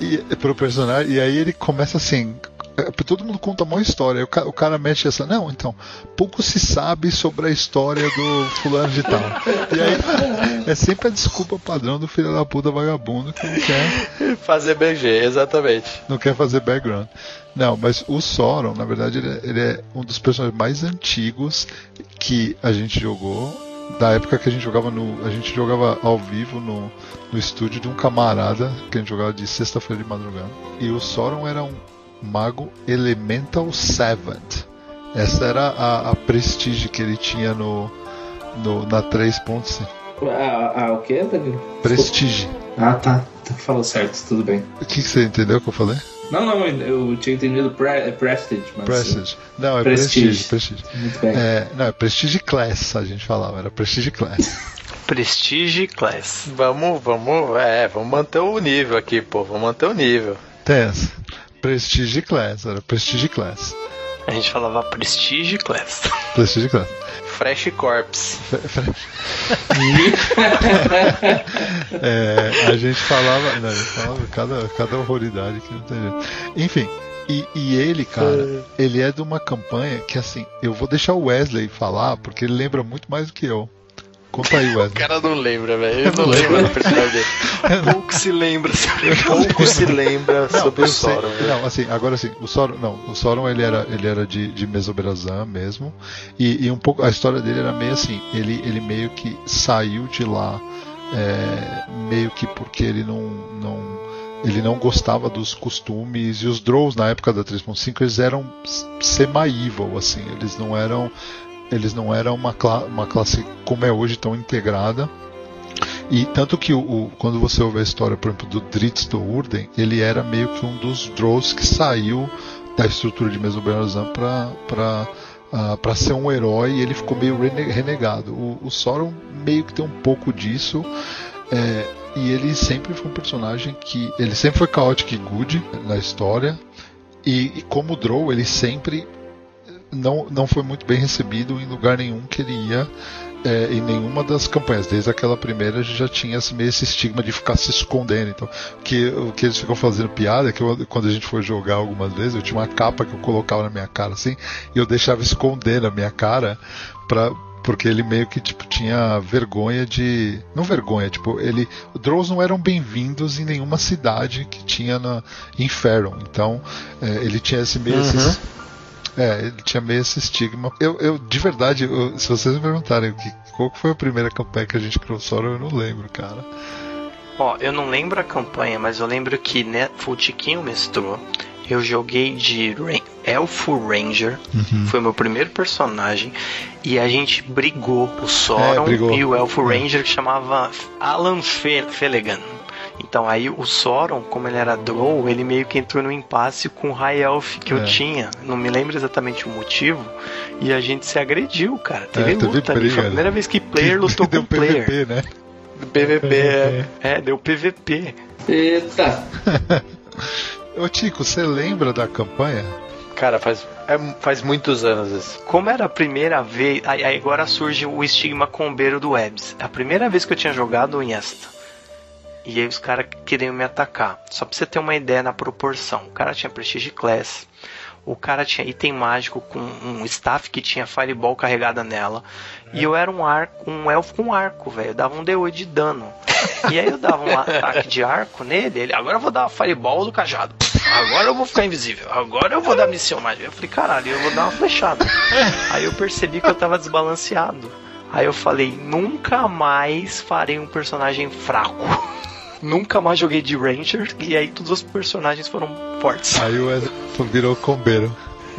e, pro personagem, e aí ele começa assim. É, Todo mundo conta uma história, aí o, ca- o cara mexe essa. Não, então, pouco se sabe sobre a história do fulano de tal. E aí é sempre a desculpa padrão do filho da puta vagabundo que não quer Fazer BG, exatamente. não quer fazer background. Não, mas o Sauron, na verdade, ele é, ele é um dos personagens mais antigos que a gente jogou. Da época que a gente jogava no. A gente jogava ao vivo no, no estúdio de um camarada que a gente jogava de sexta-feira de madrugada. E o Sauron era um mago Elemental Seventh. Essa era a, a prestige que ele tinha no, no na 3.5. Ah, ah, o que, Danilo? Prestige. Ah, tá. Tu falou certo, tudo bem. O que, que você entendeu que eu falei? Não, não, eu tinha entendido pre é Prestige, mas. Prestige. Não, é Prestige. Prestige. prestige. Muito bem. É, não, é Prestige Class, a gente falava, era Prestige Class. Prestige Class. Vamos, vamos, é, vamos manter o nível aqui, pô. Vamos manter o nível. Essa. Prestige Class, era Prestige Class. A gente falava Prestige Class. Prestige Class. Fresh Corps. É, a gente falava. Não, a gente falava cada, cada horroridade que não tem jeito. Enfim. E, e ele, cara, ele é de uma campanha que assim, eu vou deixar o Wesley falar, porque ele lembra muito mais do que eu. Conta aí, O Wesley. cara não lembra, velho. Ele não lembra do personagem dele. Pouco se lembra. Pouco se lembra Não, sobre eu o Sauron. velho. não, assim, agora assim, o Sauron, não, o Sauron ele era, ele era de, de Mesoberazan mesmo, e, e um pouco, a história dele era meio assim, ele, ele meio que saiu de lá, é, meio que porque ele não, não, ele não gostava dos costumes, e os Drows na época da 3.5 eles eram semi-evil, assim, eles não eram, eles não eram uma, cla uma classe como é hoje tão integrada, e tanto que o, o- quando você ouve a história, por exemplo, do Dritz do Urden, ele era meio que um dos Drows que saiu da estrutura de Mesoberazan para para para ser um herói e ele ficou meio rene- renegado. O, o Sauron meio que tem um pouco disso. é, e ele sempre foi um personagem que. Ele sempre foi chaotic e good na história. E, e como Drow, ele sempre não, não foi muito bem recebido em lugar nenhum que ele ia é, em nenhuma das campanhas. Desde aquela primeira a gente já tinha esse, meio esse estigma de ficar se escondendo. Então, que, o que eles ficam fazendo piada é que eu- quando a gente foi jogar algumas vezes, eu tinha uma capa que eu colocava na minha cara assim, e eu deixava esconder na minha cara pra. Porque ele meio que tipo, tinha vergonha de. Não vergonha, tipo, ele. Drows não eram bem-vindos em nenhuma cidade que tinha na, em Faron. Então, é, ele tinha esse meio. esses- é, ele tinha meio esse estigma. Eu, eu de verdade, eu- se vocês me perguntarem que, qual foi a primeira campanha que a gente criou Sauron, eu não lembro, cara. Ó, eu não lembro a campanha, mas eu lembro que né, foi o Tiquinho mestrou. Eu joguei de Ra- Elfo Ranger, Uhum. foi meu primeiro personagem, e a gente brigou o Sauron É, brigou. e o Elfo É. Ranger que chamava Alan Fe Felegan. Então aí o Sauron, como ele era Drow, ele meio que entrou no impasse com o High Elf que eu É. tinha. Não me lembro exatamente o motivo. E a gente se agrediu, cara. Teve É, luta ali. Foi a primeira vez que player lutou Deu com player. PVP, né? Do PVP. é. É, deu PVP. Eita! Ô Tico, você lembra da campanha? Cara, faz, é- faz muitos anos isso. Como era a primeira vez. Aí aí agora surge o estigma combeiro do Webs. A primeira vez que eu tinha jogado em esta. E aí os caras queriam me atacar. Só pra você ter uma ideia na proporção. O cara tinha Prestige Class. O cara tinha item mágico com um staff que tinha Fireball carregada nela. E eu era um arco, um elfo com arco, velho. Dava um D8 de dano. E aí eu dava um ataque de arco nele. Ele, agora eu vou dar uma Fireball do cajado. Agora eu vou ficar invisível. Agora eu vou dar missão mágica. Eu falei, caralho, eu vou dar uma flechada. Aí eu percebi que eu tava desbalanceado. Aí eu falei, nunca mais farei um personagem fraco. Nunca mais joguei de Ranger e aí todos os personagens foram fortes. Aí o Wesley virou combeiro.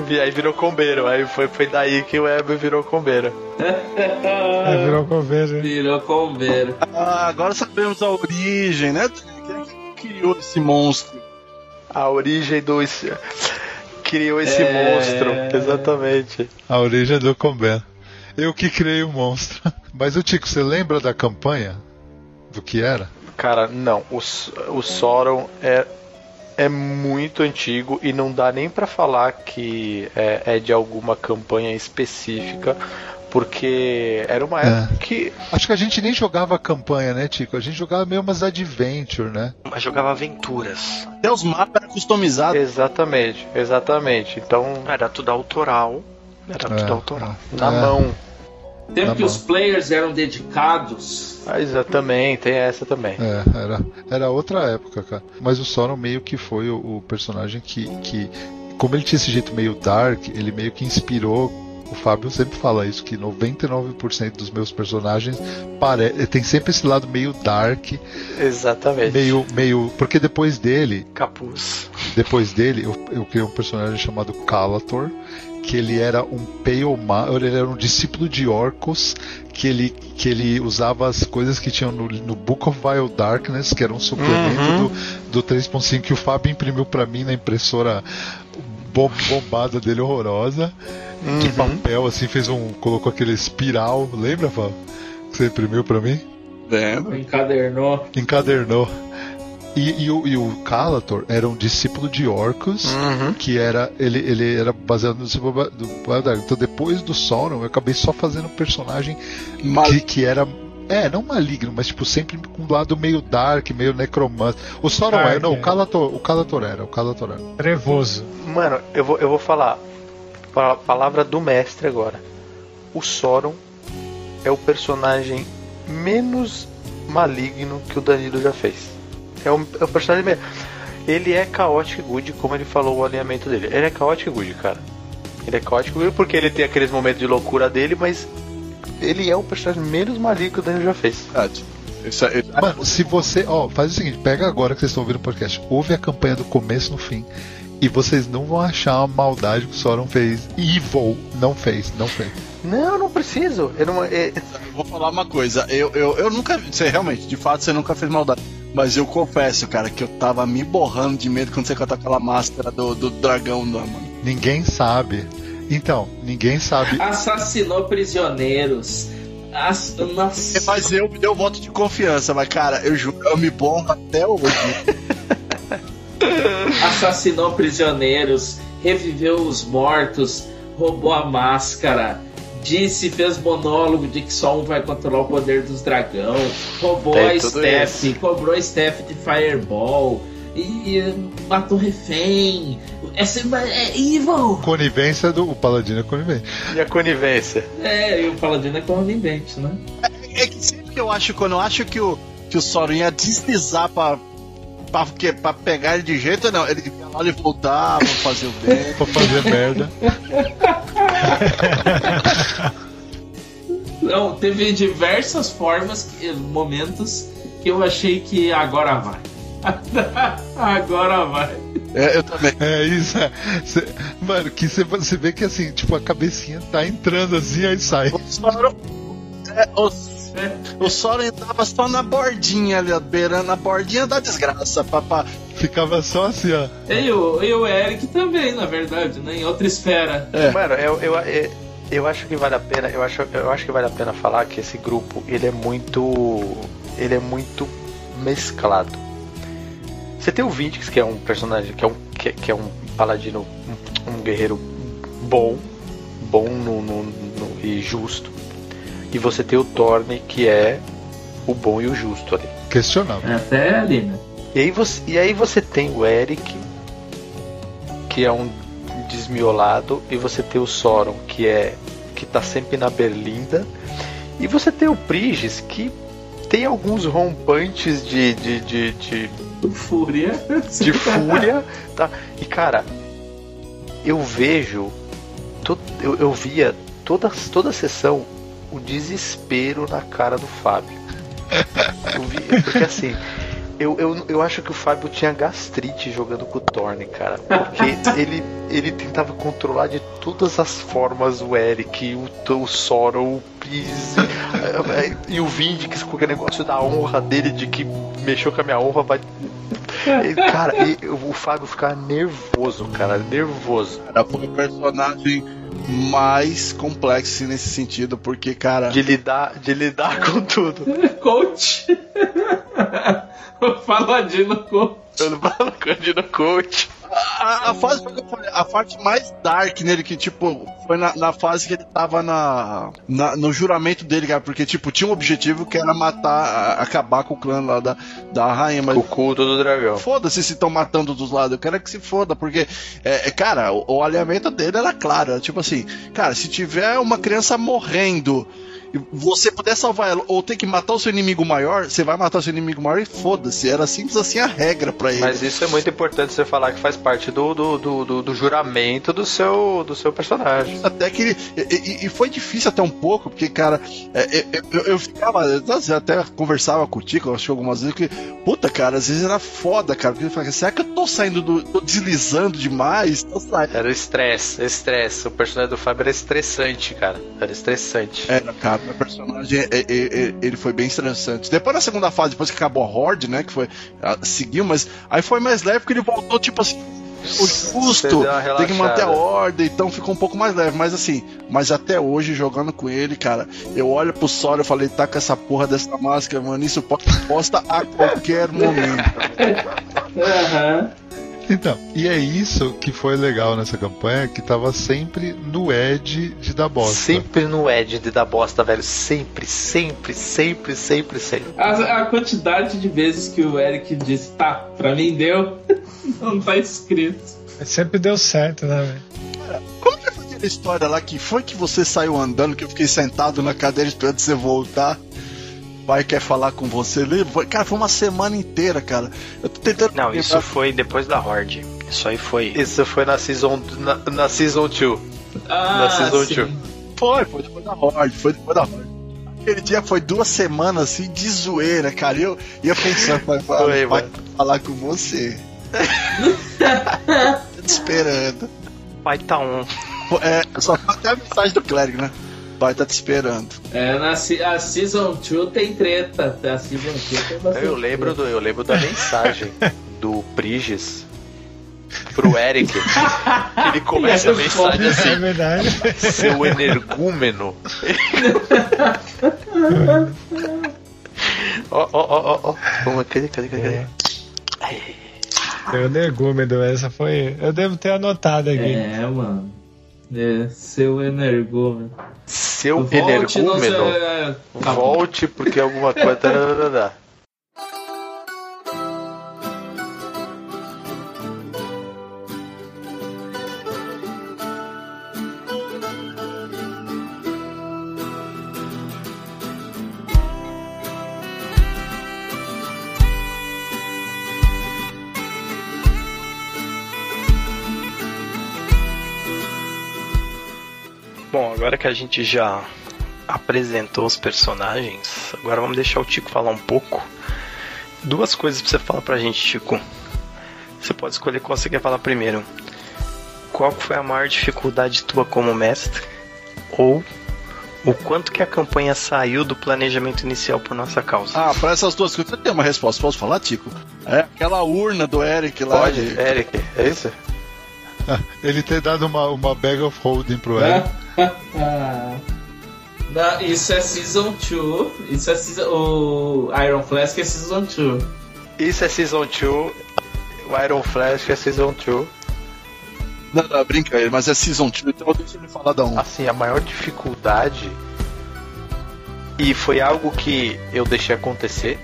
E aí virou combeiro. Aí foi, foi daí que o Web virou combeiro. É, virou coveiro. Virou combeiro. Ah, agora sabemos a origem, né? Quem que criou esse monstro? A origem do. Criou esse É. monstro. Exatamente. A origem do combeiro. Eu que criei o monstro. Mas o Tico, você lembra da campanha? Do que era? Cara, não. O, o Sauron é, é muito antigo e não dá nem pra falar que é, é de alguma campanha específica, porque era uma É. época que. Acho que a gente nem jogava campanha, né, Tico? A gente jogava meio umas adventure, né? Mas jogava aventuras. Até os mapas eram customizados. Exatamente, exatamente. Então, Era tudo autoral. Era É, tudo autoral. na É. mão. Tempo Tá que bom. os players eram dedicados. Ah, exatamente, tem essa também. É, era, era outra época, cara. Mas o Sauron meio que foi o, o personagem que, que. Como ele tinha esse jeito meio dark, ele meio que inspirou. O Fábio sempre fala isso, que 99% dos meus personagens pare... tem sempre esse lado meio dark, Exatamente. meio. meio. Porque depois dele, Capuz. depois dele, eu, eu criei um personagem chamado Calator, que ele era um Pale Ma ele era um discípulo de Orcus, que ele, que ele usava as coisas que tinham no, no Book of Vile Darkness, que era um suplemento Uhum. do, do 3.5 que o Fábio imprimiu pra mim na impressora bom- bombada dele horrorosa, de Uhum. papel, assim, fez um. colocou aquele espiral, lembra, Fábio? Que você imprimiu pra mim? Lembra? Encadernou. Encadernou. E, e o, e o Calator era um discípulo de Orcus, Uhum. que era ele, ele era baseado no discípulo do. Então depois do Sauron eu acabei só fazendo um personagem Mas que, que era é, não maligno, mas tipo sempre com um lado meio dark, meio necromante. O Sauron era, não, é. o Calator, o Calator era, o Calator era. Trevoso. Mano, eu vou, eu vou falar. Pa- Palavra do mestre agora. O Sauron é o personagem menos maligno que o Danilo já fez. É o, é personagem mesmo. Ele é Chaotic Good, como ele falou o alinhamento dele. Ele é Chaotic Good, cara. Ele é Chaotic Good porque ele tem aqueles momentos de loucura dele, mas ele é o personagem menos maligno que o Danilo já fez. verdade. É- Mano, se você, ó, faz o seguinte, pega agora que vocês estão ouvindo o podcast, ouve a campanha do começo no fim. E vocês não vão achar uma maldade que o Sauron fez. Evil não fez, não fez. Não, não preciso. Eu não, é- Eu vou falar uma coisa, eu, eu, eu nunca. Você realmente, de fato, você nunca fez maldade. Mas eu confesso, cara, que eu tava me borrando de medo quando você cantou aquela máscara do, do dragão lá, mano. Ninguém sabe. Então, ninguém sabe. Assassinou prisioneiros. As... Nossa. Mas eu me deu voto de confiança, mas cara, eu juro, eu me borro até hoje. assassinou prisioneiros, reviveu os mortos, roubou a máscara, disse, fez monólogo de que só um vai controlar o poder dos dragão, roubou Tem a Steph, isso. cobrou a Steph de Fireball, e, e matou refém. Essa é evil! Conivência do o Paladino é conivente. e a conivência. É, e o Paladino é conivente, né? É que sempre que eu acho, quando eu acho que o, que o Sauron ia deslizar pra, pra, que, pra pegar ele de jeito, não. Ele ia lá e voltava, fazer o bem. Pra fazer merda. Não, teve diversas formas, que- momentos que eu achei que agora vai. agora vai. É, eu também. É isso. é. Cê- mano, que você vê que assim, tipo, a cabecinha tá entrando assim, aí sai. O Sauron. É, o, O Soren tava só na bordinha ali, ó, beirando a bordinha da desgraça, papá. Ficava só assim, ó. E o, e o Eric também, na verdade, né? Em outra esfera. É. Mano, eu, eu, eu, eu acho que vale a pena. Eu acho, eu acho que vale a pena falar que esse grupo ele é muito. Ele é muito mesclado. Você tem o Vintix, que é um personagem, que é um, que, que é um paladino, um, um guerreiro bom, bom no, no- no- e justo. E você tem o Thorne, que é o bom e o justo ali. Questionável. É até ali, né? E aí você, e aí você tem o Eric, que é um desmiolado, e você tem o Soron, que é que tá sempre na berlinda, e você tem o Prigis, que tem alguns rompantes de, de, de, de, Fúria. de fúria, tá? E cara, eu vejo, to- eu, eu via toda, toda a sessão o desespero na cara do Fábio. Vi, porque assim, eu, eu, eu acho que o Fábio tinha gastrite jogando com o Thorne, cara. Porque ele, ele tentava controlar de todas as formas o Eric, o, o Soron, o Pris e o Vindix com aquele negócio da honra dele de que mexeu com a minha honra, vai. E, Cara, e o Fábio ficava nervoso, cara, nervoso. Foi o personagem mais complexo nesse sentido, porque, cara. De lidar, de lidar com tudo. Coach. o Paladino Coach. Eu não falo Candino Coach. A, a fase foi o que eu falei, a parte mais dark nele, que, tipo, foi na, na fase que ele tava na, na- no juramento dele, cara, porque, tipo, tinha um objetivo que era matar, acabar com o clã lá da, da rainha, mas. O culto do dragão. Foda-se se estão matando dos lados, eu quero que se foda, porque, é, é, cara, o, o alinhamento dele era claro, era tipo assim, cara, se tiver uma criança morrendo e você puder salvar ela ou ter que matar o seu inimigo maior, você vai matar o seu inimigo maior e foda-se, era simples assim a regra pra ele. Mas isso é muito importante você falar que faz parte do, do, do, do- do juramento do seu, do seu personagem. Até que. E, e- e foi difícil até um pouco, porque, cara, é, é, eu, eu ficava. Eu até conversava com o Tico, acho que algumas vezes, que, puta, cara, às vezes era foda, cara. Porque eu falava, será que eu tô saindo do. tô deslizando demais? Tô saindo. Era o estresse, estresse. O personagem do Fábio era estressante, cara. Era estressante. Era, cara, meu personagem, é- é- é- ele foi bem estressante. Depois na segunda fase, depois que acabou a Horde, né, que foi, ah, seguiu, mas aí foi mais leve porque ele voltou, tipo assim, o justo, tem que manter a ordem, então ficou um pouco mais leve, mas assim, mas até hoje, jogando com ele, cara, eu olho pro Sora e falei, tá com essa porra dessa máscara, mano, isso pode posta a qualquer momento. Aham. Então, e é isso que foi legal nessa campanha, que tava sempre no edge de dar bosta. Sempre no Ed de dar bosta, velho. Sempre, sempre, sempre, sempre, sempre. A, a quantidade de vezes que o Eric disse, tá, pra mim deu, não tá escrito. Mas sempre deu certo, né, velho? Como que foi aquela história lá que foi que você saiu andando, que eu fiquei sentado na cadeira esperando você voltar? Pai quer falar com você. Lembra? Cara, foi uma semana inteira, cara. Eu tô tentando. Não, lembrar. isso foi depois da Horde. Isso aí foi. Isso foi na Season, na, na season 2. Ah, Na Season sim. two. Foi, foi depois da Horde, foi depois da Horde. Aquele dia foi duas semanas assim de zoeira, cara. E eu ia pensando, Foi, pai, mano. falar com você. Tô te esperando. Pai tá um. É, só foi até a mensagem do clérigo, né? Pai tá te esperando. É, na a Season 2 tem treta. A Season 2 tem bastante Eu lembro, treta. do, eu lembro da mensagem do Prigis pro Eric. Ele começa a mensagem É assim: verdade. seu energúmeno. Ó, ó, ó, ó, ó. Vamos, Cadê, cadê, cadê? cadê? Eu negúmedo, essa foi. Eu devo ter anotado aqui. É, mano. É, seu energúmeno. Seu Volte no seu- energúmeno. é, tá bom. Volte porque alguma coisa. Agora que a gente já apresentou os personagens, agora vamos deixar o Tico falar um pouco. Duas coisas pra você falar pra gente, Tico. Você pode escolher qual você quer falar primeiro. Qual foi a maior dificuldade tua como mestre? Ou O quanto que a campanha saiu do planejamento inicial por nossa causa? Ah, para essas duas coisas, eu tenho uma resposta. Posso falar, Tico? É aquela urna do Eric lá. Pode, de- Eric, é isso? Ele ter dado uma, uma bag of holding pro Eric. Não, isso é Season 2. Isso é season, o Iron Flask é Season 2. Isso é Season 2. O Iron Flash é Season 2. Não, não, brinca aí, mas é Season 2, então deixa ele falar da 1. Assim, a maior dificuldade. E foi algo que eu deixei acontecer.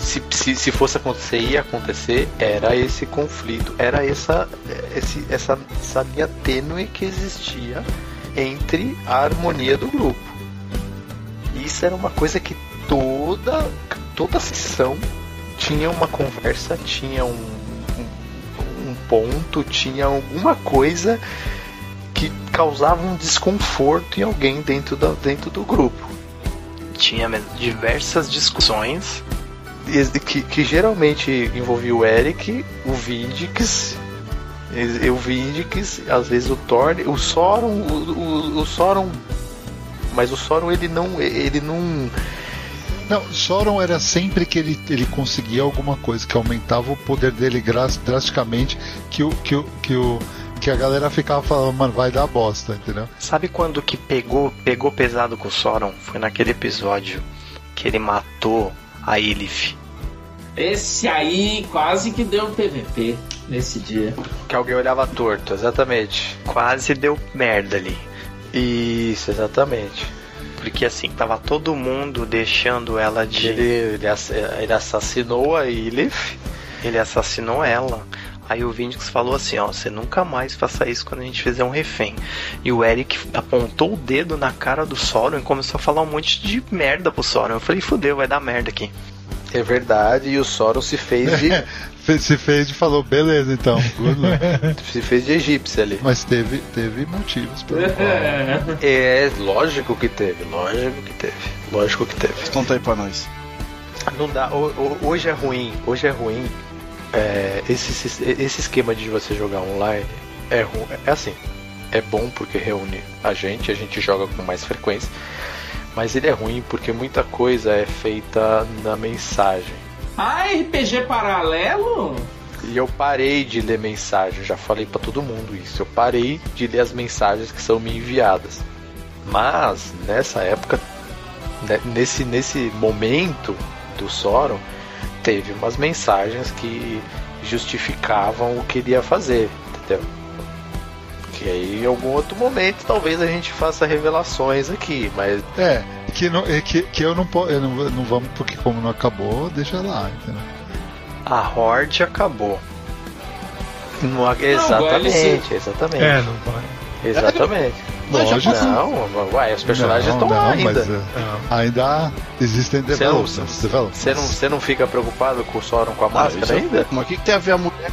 Se, se, se fosse acontecer, ia acontecer. Era esse conflito. Era essa, esse, essa, essa linha tênue que existia entre a harmonia do grupo. Isso era uma coisa que toda, toda sessão tinha uma conversa, tinha um, um, um ponto, tinha alguma coisa que causava um desconforto em alguém dentro, da, dentro do grupo. Tinha diversas discussões. Que, que geralmente envolvia o Eric, o Vindix, e- o Vindix, às vezes o Thorne, o Soron, o, o, o Soron. Mas o Soron ele não. ele não. Não, Sauron era sempre que ele, ele conseguia alguma coisa que aumentava o poder dele drasticamente, que o, que o, que o que a galera ficava falando, mano, vai dar bosta, entendeu? Sabe quando que pegou, pegou pesado com o Sauron? Foi naquele episódio que ele matou a Ilith. Esse aí quase que deu PVP nesse dia. Que alguém olhava torto, exatamente. Quase deu merda ali. Isso, exatamente. Porque assim, tava todo mundo deixando ela de. Ele, ele, ass- ele assassinou a Ilith. Ele assassinou ela. Aí o Vindix falou assim, ó, você nunca mais faça isso quando a gente fizer um refém. E o Eric apontou o dedo na cara do Sauron e começou a falar um monte de merda pro Sauron. Eu falei, fudeu, vai dar merda aqui. É verdade, e o Soron se fez de. Se fez e falou, beleza então, se fez de egípcio ali. Mas teve, teve motivos pelo qual. É, lógico que teve, lógico que teve. Lógico que teve. Conta aí pra nós. Não dá. ho- ho- Hoje é ruim. Hoje é ruim. É, esse, esse esquema de você jogar online é ruim. É assim. É bom porque reúne a gente, a gente joga com mais frequência. Mas ele é ruim porque muita coisa é feita na mensagem. Ah, RPG paralelo? E eu parei de ler mensagem, já falei pra todo mundo isso. Eu parei de ler as mensagens que são me enviadas. Mas nessa época, ne- nesse nesse momento do Soron, teve umas mensagens que justificavam o que ele ia fazer, entendeu? Que aí em algum outro momento talvez a gente faça revelações aqui, mas É, que, não, é que, que eu não posso. Não, não vamos, porque como não acabou, deixa lá, entendeu? A Horde acabou. não, exatamente, exatamente, É, não vai. exatamente. Lógico. Não, uai, os personagens Não, estão não, lá ainda. mas, é, ainda existem Você não- developments. Você não, você não fica preocupado com o Soron com a Ah, máscara é ainda? Mas o que, que tem a ver a mulher?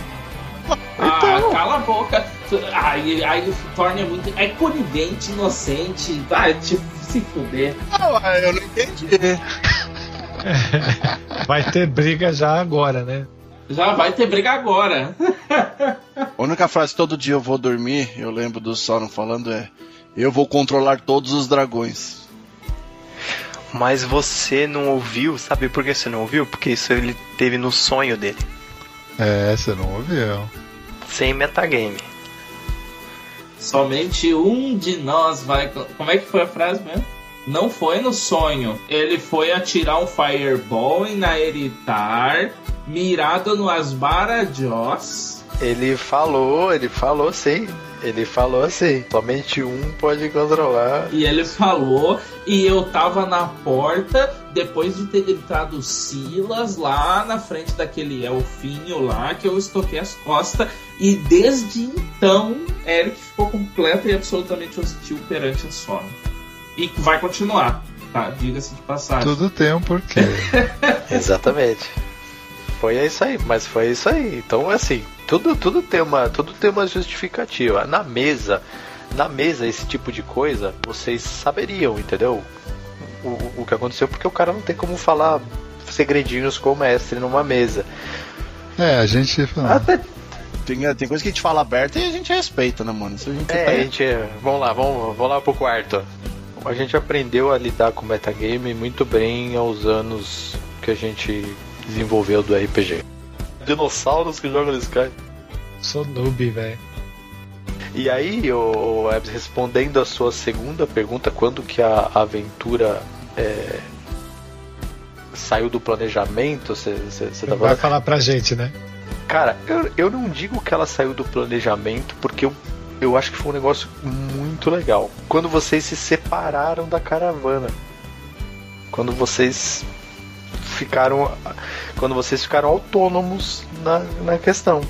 Ah, Então. cala a boca. Aí, aí o Thorne é muito. É conivente, inocente. Vai te se fuder. Não, eu não entendi. Vai ter briga já agora, né? Já vai ter briga agora. A única frase todo dia eu vou dormir, eu lembro do Sauron falando é: Eu vou controlar todos os dragões. Mas você não ouviu, sabe por que você não ouviu? Porque isso ele teve no sonho dele. É, você não ouviu. Sem metagame. Somente um de nós vai. Como é que foi a frase mesmo? Não foi no sonho. Ele foi atirar um fireball em Naeritar, mirado no Asbara Joss. Ele falou, ele falou sim. Ele falou assim: somente um pode controlar. E ele falou, e eu tava na porta, depois de ter gritado Silas lá na frente daquele elfinho lá, que eu estoquei as costas, e desde então, Eric ficou completo e absolutamente hostil perante a Sora. E vai continuar, tá? Diga-se de passagem. Tudo tem um porquê. Exatamente. Foi isso aí, mas foi isso aí. Então, assim, tudo, tudo, tem uma, tudo tem uma justificativa. Na mesa, na mesa, esse tipo de coisa, vocês saberiam, entendeu? O, o, que aconteceu, porque o cara não tem como falar segredinhos com o mestre numa mesa. É, a gente. ah, Até Tem, tem coisa que a gente fala aberta e a gente respeita, né, mano? Isso a gente É, a tá- gente. Vamos lá, vamos, vamos lá pro quarto. a gente aprendeu a lidar com metagame muito bem aos anos que a gente desenvolveu do RPG. Dinossauros que jogam no Sky. Sou noob, velho. E aí, o Ebs, respondendo a sua segunda pergunta, quando que a aventura é, saiu do planejamento, você tá Vai falando? falar pra gente, né? Cara, eu, eu não digo que ela saiu do planejamento, porque eu, eu acho que foi um negócio muito legal. Quando vocês se separaram da caravana. Quando vocês ficaram. Quando vocês ficaram autônomos na, na questão.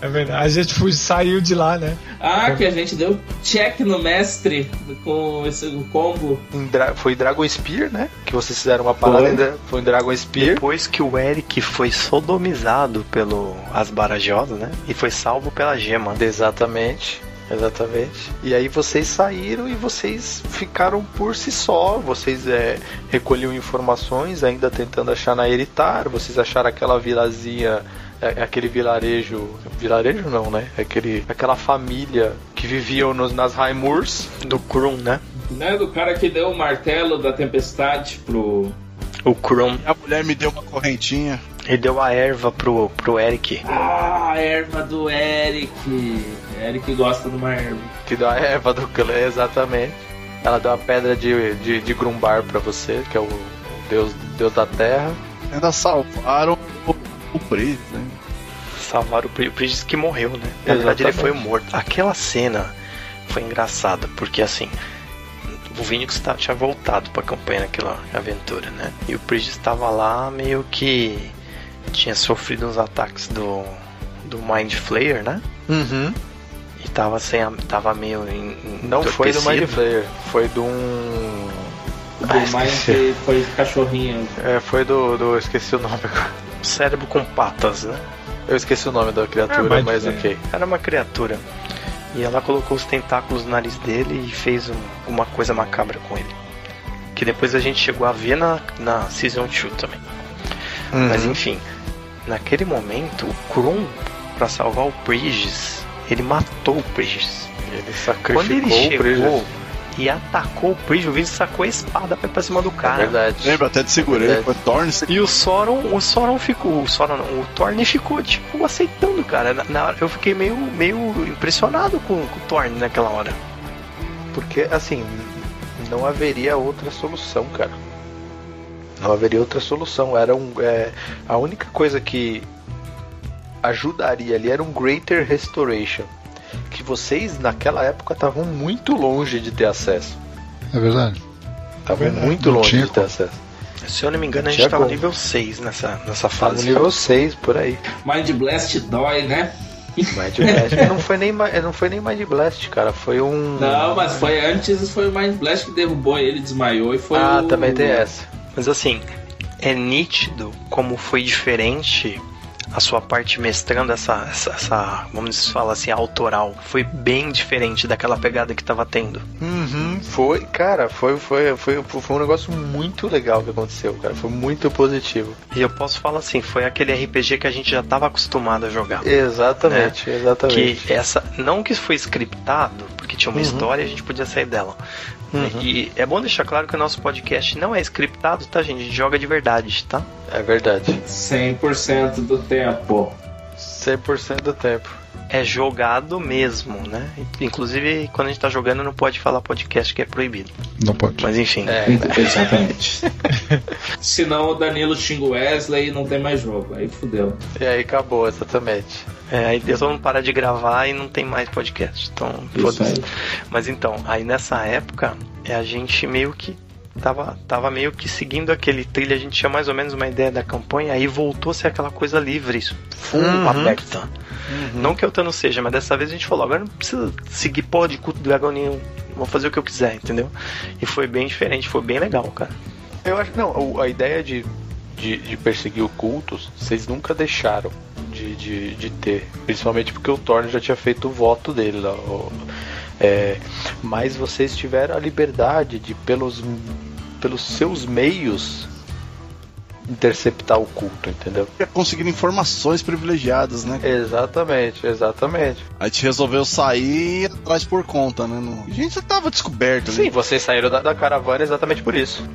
É verdade. A gente foi, saiu de lá, né? Ah, que a gente deu check no mestre com esse combo. Dra- foi Dragon Spear, né? Que vocês fizeram uma parada. Foi em Dragon Spear. Depois que o Eric foi sodomizado pelo Asbarajosa, né? E foi salvo pela gema. Exatamente. Exatamente. E aí vocês saíram e vocês ficaram por si só. Vocês é, recolhiam informações, ainda tentando achar na Eritar. Vocês acharam aquela vilazinha, é, aquele vilarejo. Vilarejo não, né? Aquele, aquela família que viviam nos, nas Raimurs. Do Krum, né? Né, do cara que deu o martelo da tempestade pro. O Krum. A mulher me deu uma correntinha. Ele deu a erva pro, pro Eric. Ah, a erva do Eric. Eric gosta de uma erva. Que deu a erva do clã, exatamente. Ela deu a pedra de, de, de Grumbar pra você, que é o deus, deus da terra. Ainda salvaram o, o Brito, né? Salvaram o Pri- o Prigis que morreu, né? Na verdade ele foi Exatamente. morto. Aquela cena foi engraçada, porque assim. O Vinix tinha voltado pra campanha naquela aventura, né? E o Prigis estava lá meio que tinha sofrido uns ataques do, do Mind Flayer, né? Uhum. E tava sem a, tava meio em, em Não foi do Mind. Flayer, foi de um. Do Ah. Mind foi cachorrinho. É, foi do, do. Esqueci o nome agora. Cérebro com patas, né? Eu esqueci o nome da criatura, Ah, mas Flayer. ok. Era uma criatura. E ela colocou os tentáculos no nariz dele e fez um- uma coisa macabra com ele. Que depois a gente chegou a ver na, na Season 2 também. Mas Uhum. enfim, naquele momento, o Kron, pra salvar o Prigis, ele matou o Prigis. Ele sacrificou Quando ele o chegou Prigis. E atacou o o Prigis sacou a espada pra ir pra cima do É cara. verdade. Lembra até de segurei, Verdade. foi Thorne. E o Soron, o Soron ficou, o Soron não, o Thorne ficou, tipo, aceitando, cara. Na, na hora eu fiquei meio, meio impressionado com, com o Thorne naquela hora. Porque, assim, não haveria outra solução, cara. Não haveria outra solução. Era um, é, a única coisa que ajudaria ali era um Greater Restoration. Vocês, naquela época, estavam muito longe de ter acesso. É verdade. Estavam muito Não longe tinha de ter como. acesso. Se eu não me engano, a Tinha gente tava como. nível 6 nessa, nessa no fase. nível 6 por aí. Mind Blast dói, né? Mind Blast não foi nem não foi nem Mind Blast, cara, foi um Não, mas foi antes, foi o Mind Blast que derrubou ele, desmaiou e foi Ah, o... também tem essa. Mas assim, é nítido como foi diferente a sua parte mestrando essa, essa, essa, vamos falar assim, autoral. Foi bem diferente daquela pegada que tava tendo. Uhum, foi, cara, foi, foi, foi, foi um negócio muito legal que aconteceu, cara. Foi muito positivo. E eu posso falar assim, foi aquele RPG que a gente já tava acostumado a jogar. Exatamente, exatamente. Que essa, não que foi scriptado, porque tinha uma Uhum. história e a gente podia sair dela. Uhum. E é bom deixar claro que o nosso podcast não é scriptado, tá, gente? A gente joga de verdade, tá? É verdade. 100% do tempo. 100% do tempo. É jogado mesmo, né? Inclusive, quando a gente tá jogando, não pode falar podcast que é proibido. Não pode. Mas enfim. É, Exatamente. Senão o Danilo xinga o Wesley e não tem mais jogo. Aí fudeu. e aí acabou, exatamente. É, aí Deus não para de gravar e não tem mais podcast. Então, foda-se. Mas então, aí nessa época, é, a gente meio que tava, tava meio que seguindo aquele trilho, a gente tinha mais ou menos uma ideia da campanha, aí voltou a ser aquela coisa livre, full Uhum. aberta. Não que eu não seja, mas dessa vez a gente falou, agora não precisa seguir porra de culto do dragão nenhum, vou fazer o que eu quiser, entendeu? E foi bem diferente, foi bem legal, cara. Eu acho que não, o- a ideia de, de, de perseguir ocultos, vocês nunca deixaram de, de, de ter. Principalmente porque o Thorne já tinha feito o voto dele lá. o- é, mas vocês tiveram a liberdade de, pelos, pelos seus meios, interceptar o culto, entendeu? Conseguindo informações privilegiadas, né? Exatamente, exatamente. A gente resolveu sair e ir atrás por conta, né? A gente já tava descoberto, Sim, né? vocês saíram da, da caravana exatamente por isso.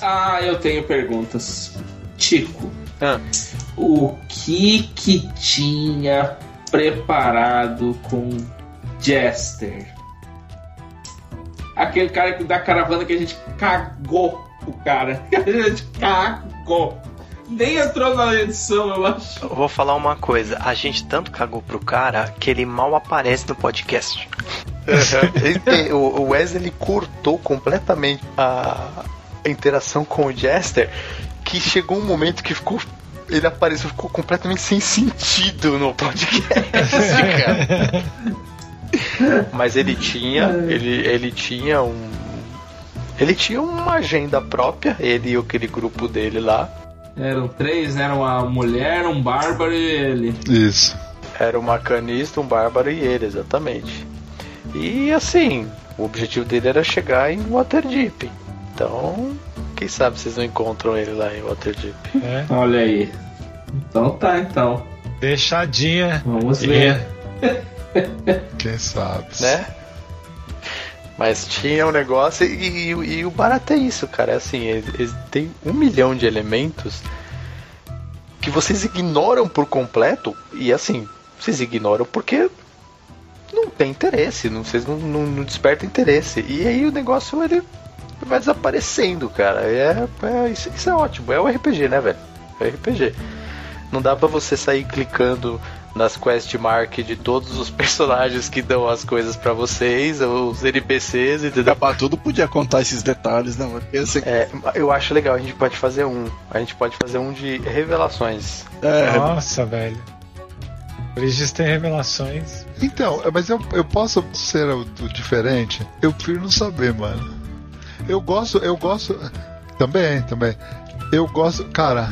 Ah, eu tenho perguntas. Tico, Ah, o que que tinha preparado com Jester? Aquele cara da caravana que a gente cagou o cara. A gente cagou. Nem entrou na edição, eu acho. Eu vou falar uma coisa. A gente tanto cagou pro cara que ele mal aparece no podcast. O Wesley ele cortou completamente a a interação com o Jester, que chegou um momento que ficou. Ele apareceu, ficou completamente sem sentido no podcast, cara. Mas ele tinha, ele, ele tinha um. Ele tinha uma agenda própria, ele e aquele grupo dele lá. Eram três, era uma mulher, um bárbaro e ele. Isso. Era um macanista, um bárbaro e ele, exatamente. E assim, o objetivo dele era chegar em Waterdeep. Então, quem sabe vocês não encontram ele lá em Waterdeep. É, Olha aí. Então tá, então. deixadinha. Vamos ver. Quem sabe? né? Mas tinha um negócio e, e- e o barato é isso, cara. É assim, eles, eles um milhão de elementos que vocês ignoram por completo. E assim, vocês ignoram porque não tem interesse, não, vocês não, não, não despertam interesse. E aí o negócio ele vai desaparecendo, cara. É, é- isso, isso é ótimo. É o RPG, né, velho? É o RPG. Não dá pra você sair clicando nas quest mark de todos os personagens que dão as coisas pra vocês, os NPCs, entendeu? Acabar tudo podia contar esses detalhes, né? Porque. É, eu acho legal, a gente pode fazer um. A gente pode fazer um de revelações. É, Nossa, velho. Bridges tem revelações. Então, mas eu, eu posso ser diferente? Eu prefiro não saber, mano. Eu gosto, eu gosto. Também, também. Eu gosto, cara.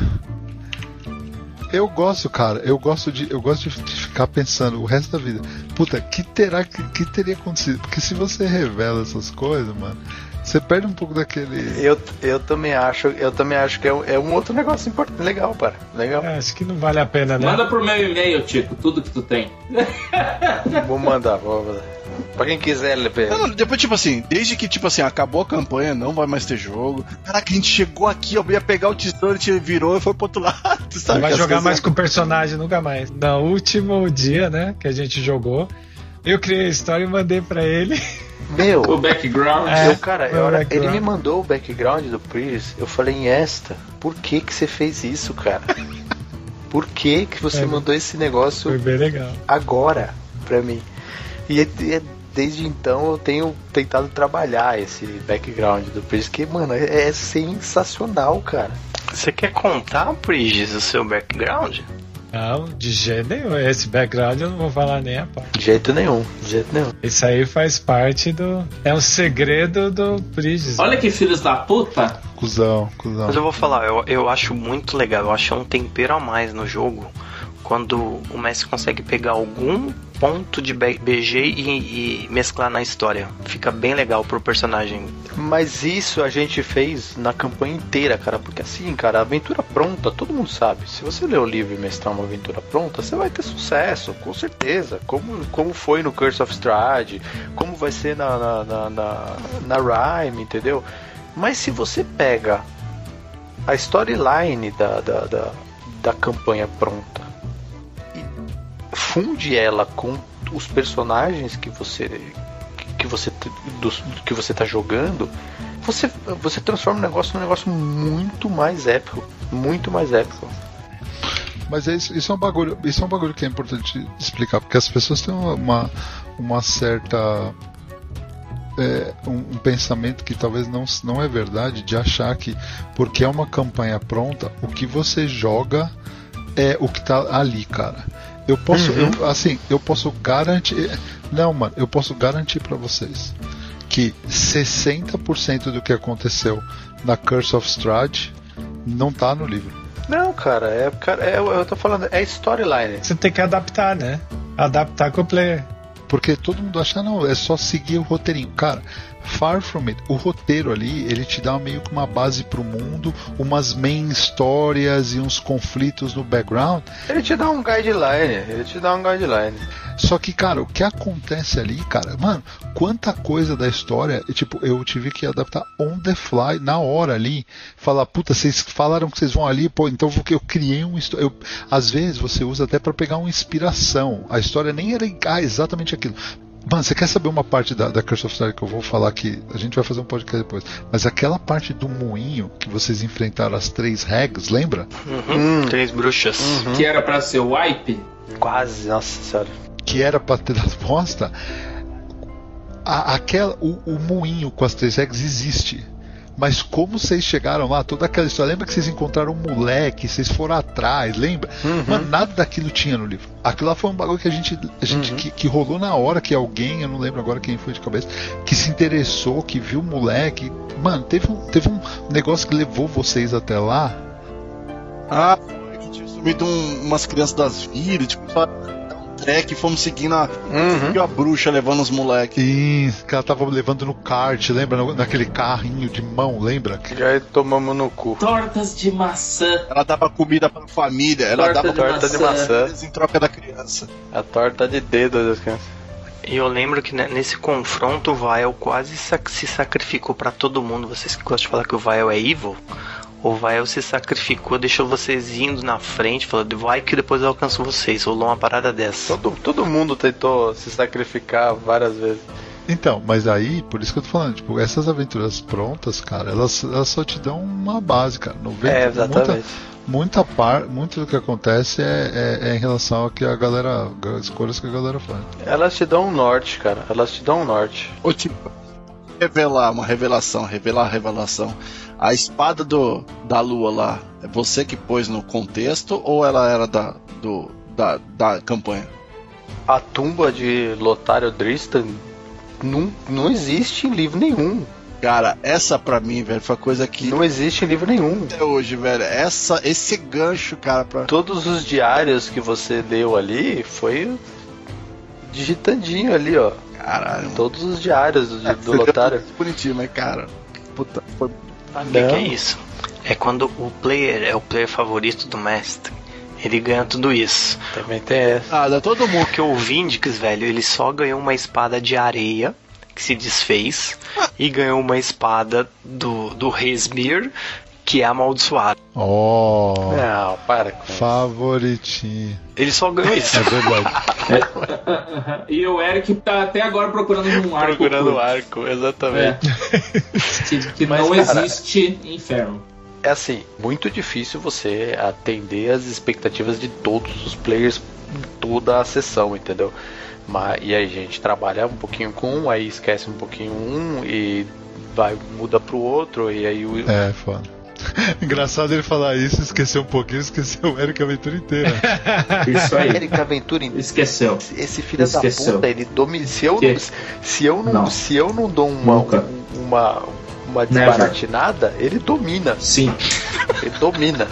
Eu gosto, cara. Eu gosto de, eu gosto de ficar pensando o resto da vida. Puta, que terá que, que teria acontecido? Porque se você revela essas coisas, mano, você perde um pouco daquele. Eu, eu também acho, eu também acho que é, um- é um outro negócio importante. Legal, cara. Legal. É, acho que não vale a pena, né? Manda pro meu e-mail, Tico, tudo que tu tem. Vou mandar, vou mandar. Pra quem quiser, LP. Não, não, depois, tipo assim, desde que, tipo assim, acabou a campanha, não vai mais ter jogo. Caraca, a gente chegou aqui, ó, ia pegar o tesouro, a gente virou e foi pro outro lado, Você sabe? vai jogar mais com o personagem, nunca mais. No último dia, né, que a gente jogou, eu criei a história e mandei pra ele. Meu, O background. É. eu, cara, eu- ele background. me mandou o background do Prius. Eu falei, em esta, por que que você fez isso, cara? Por que que você É. mandou esse negócio Foi bem legal. agora pra mim. E, é- e é- desde então eu tenho tentado trabalhar esse background do Priest, que, mano, é, é sensacional, cara. Você quer contar, Prigis, o seu background? Não, de jeito nenhum. Esse background eu não vou falar nem a parte. De jeito nenhum, de jeito nenhum. Isso aí faz parte do. É um segredo do Bridges. Olha que filhos da puta. Cusão, cuzão. Mas eu vou falar, eu, eu acho muito legal, eu acho um tempero a mais no jogo quando o Messi consegue pegar algum ponto de BG e, e mesclar na história. Fica bem legal pro personagem. Mas isso a gente fez na campanha inteira, cara, porque assim, cara, aventura pronta, todo mundo sabe. Se você ler o livro e mestrar uma aventura pronta, você vai ter sucesso, com certeza. Como, como foi no Curse of Strahd, como vai ser na, na, na, na, na Rhyme, entendeu? Mas se você pega a storyline da, da, da, da campanha pronta funde ela com os personagens que você que você dos- que você tá jogando, você você transforma o negócio num negócio muito mais épico, muito mais épico. Mas é isso, isso é um bagulho, isso é um bagulho que é importante explicar, porque as pessoas têm uma, uma certa é, um, um pensamento que talvez não, não é verdade de achar que porque é uma campanha pronta, o que você joga é o que tá ali, cara. Eu posso, eu, assim, eu posso garantir, não, mano, eu posso garantir pra vocês que 60% do que aconteceu na Curse of Strahd não tá no livro. Não, cara, é, cara, é eu tô falando, é storyline. Você tem que adaptar, né? Adaptar com o player. Porque todo mundo acha, não, é só seguir o roteirinho. Cara, Far From It. O roteiro ali, ele te dá meio que uma base pro mundo, umas main histórias e uns conflitos no background. Ele te dá um guideline, ele te dá um guideline. Só que, cara, o que acontece ali, cara, mano, quanta coisa da história, tipo, eu tive que adaptar on the fly, na hora ali, falar, puta, vocês falaram que vocês vão ali, pô, então eu, eu criei um eu Às vezes você usa até para pegar uma inspiração. A história nem era ah, exatamente aquilo. Mano, você quer saber uma parte da, da Curse of Star que eu vou falar aqui? A gente vai fazer um podcast depois. Mas aquela parte do moinho que vocês enfrentaram as três regs, lembra? Uhum. Três bruxas. Que era pra ser o wipe. Quase, nossa senhora. Que era pra ter dado bosta. A- aquela, o, o moinho com as três regs existe. Mas como vocês chegaram lá, toda aquela história. Lembra que vocês encontraram um moleque, vocês foram atrás, lembra? Mano, nada daquilo tinha no livro. Aquilo lá foi um bagulho que a gente. A gente que, que rolou na hora que alguém, eu não lembro agora quem foi de cabeça, que se interessou, que viu o moleque. Mano, teve um, teve um negócio que levou vocês até lá. Ah, foi que tinha sumido um- umas crianças das vidas, tipo, trek e fomos seguindo a, Uhum. a bruxa levando os moleques. E que ela tava levando no kart, lembra? Naquele carrinho de mão, lembra? Já tomamos no cu. Tortas de maçã. Ela dava comida pra família, ela Torta dava de Torta de maçã. em troca da criança. A torta de dedo das crianças. E eu lembro que nesse confronto o Vile quase sac- se sacrificou pra todo mundo. Vocês que gostam de falar que o Vile é evil, o Vile se sacrificou, deixou vocês indo na frente, falando, vai que depois eu alcanço vocês. Rolou uma parada dessa. Todo, todo mundo tentou se sacrificar várias vezes. Então, mas aí, por isso que eu tô falando, tipo, essas aventuras prontas, cara, elas, elas só te dão uma base, cara. 90, É, exatamente. Muita, muita par, muito do que acontece é, é- é em relação ao que a galera, as escolhas que a galera faz. Elas te dão um norte, cara. Elas te dão um norte. Ô, tipo, revelar, uma revelação, revelar a revelação. A espada do, da lua lá, é você que pôs no contexto ou ela era da, do, da, da campanha? A tumba de Lotário Dristan não, não existe em livro nenhum. Cara, essa pra mim, velho, foi a coisa que Não existe em livro nenhum. até hoje, velho, essa, esse gancho, cara, pra. Todos os diários que você leu ali foi digitandinho ali, ó. Caralho, Todos os diários do, do Foi Lotário. bonitinho, mas cara, puta, foi Sabe o que, que é isso? É quando o player é o player favorito do mestre. Ele ganha tudo isso. Também tem essa. Ah, dá todo mundo. Porque o Vindix, velho, ele só ganhou uma espada de areia que se desfez e ganhou uma espada do, do Resmir que é amaldiçoado. Oh, Não, para com isso. favoritinho. Ele só ganhou isso. É verdade. e o Eric tá até agora procurando um arco. Procurando o curto. arco, exatamente. É. que que Mas, não cara, existe inferno. É assim, muito difícil você atender as expectativas de todos os players em toda a sessão, entendeu? Mas, e aí a gente trabalha um pouquinho com um, aí esquece um pouquinho um e vai muda pro outro e aí o É, foda. Engraçado ele falar isso, esqueceu um pouquinho, esqueceu o Eric aventura inteira. Isso aí. Eric Aventura Esqueceu. esse filho Esqueceu. da puta, ele domina. Se eu, Que? se eu não, Não. se eu não dou uma Nunca. uma uma desbaratinada, ele domina. Sim. Ele domina.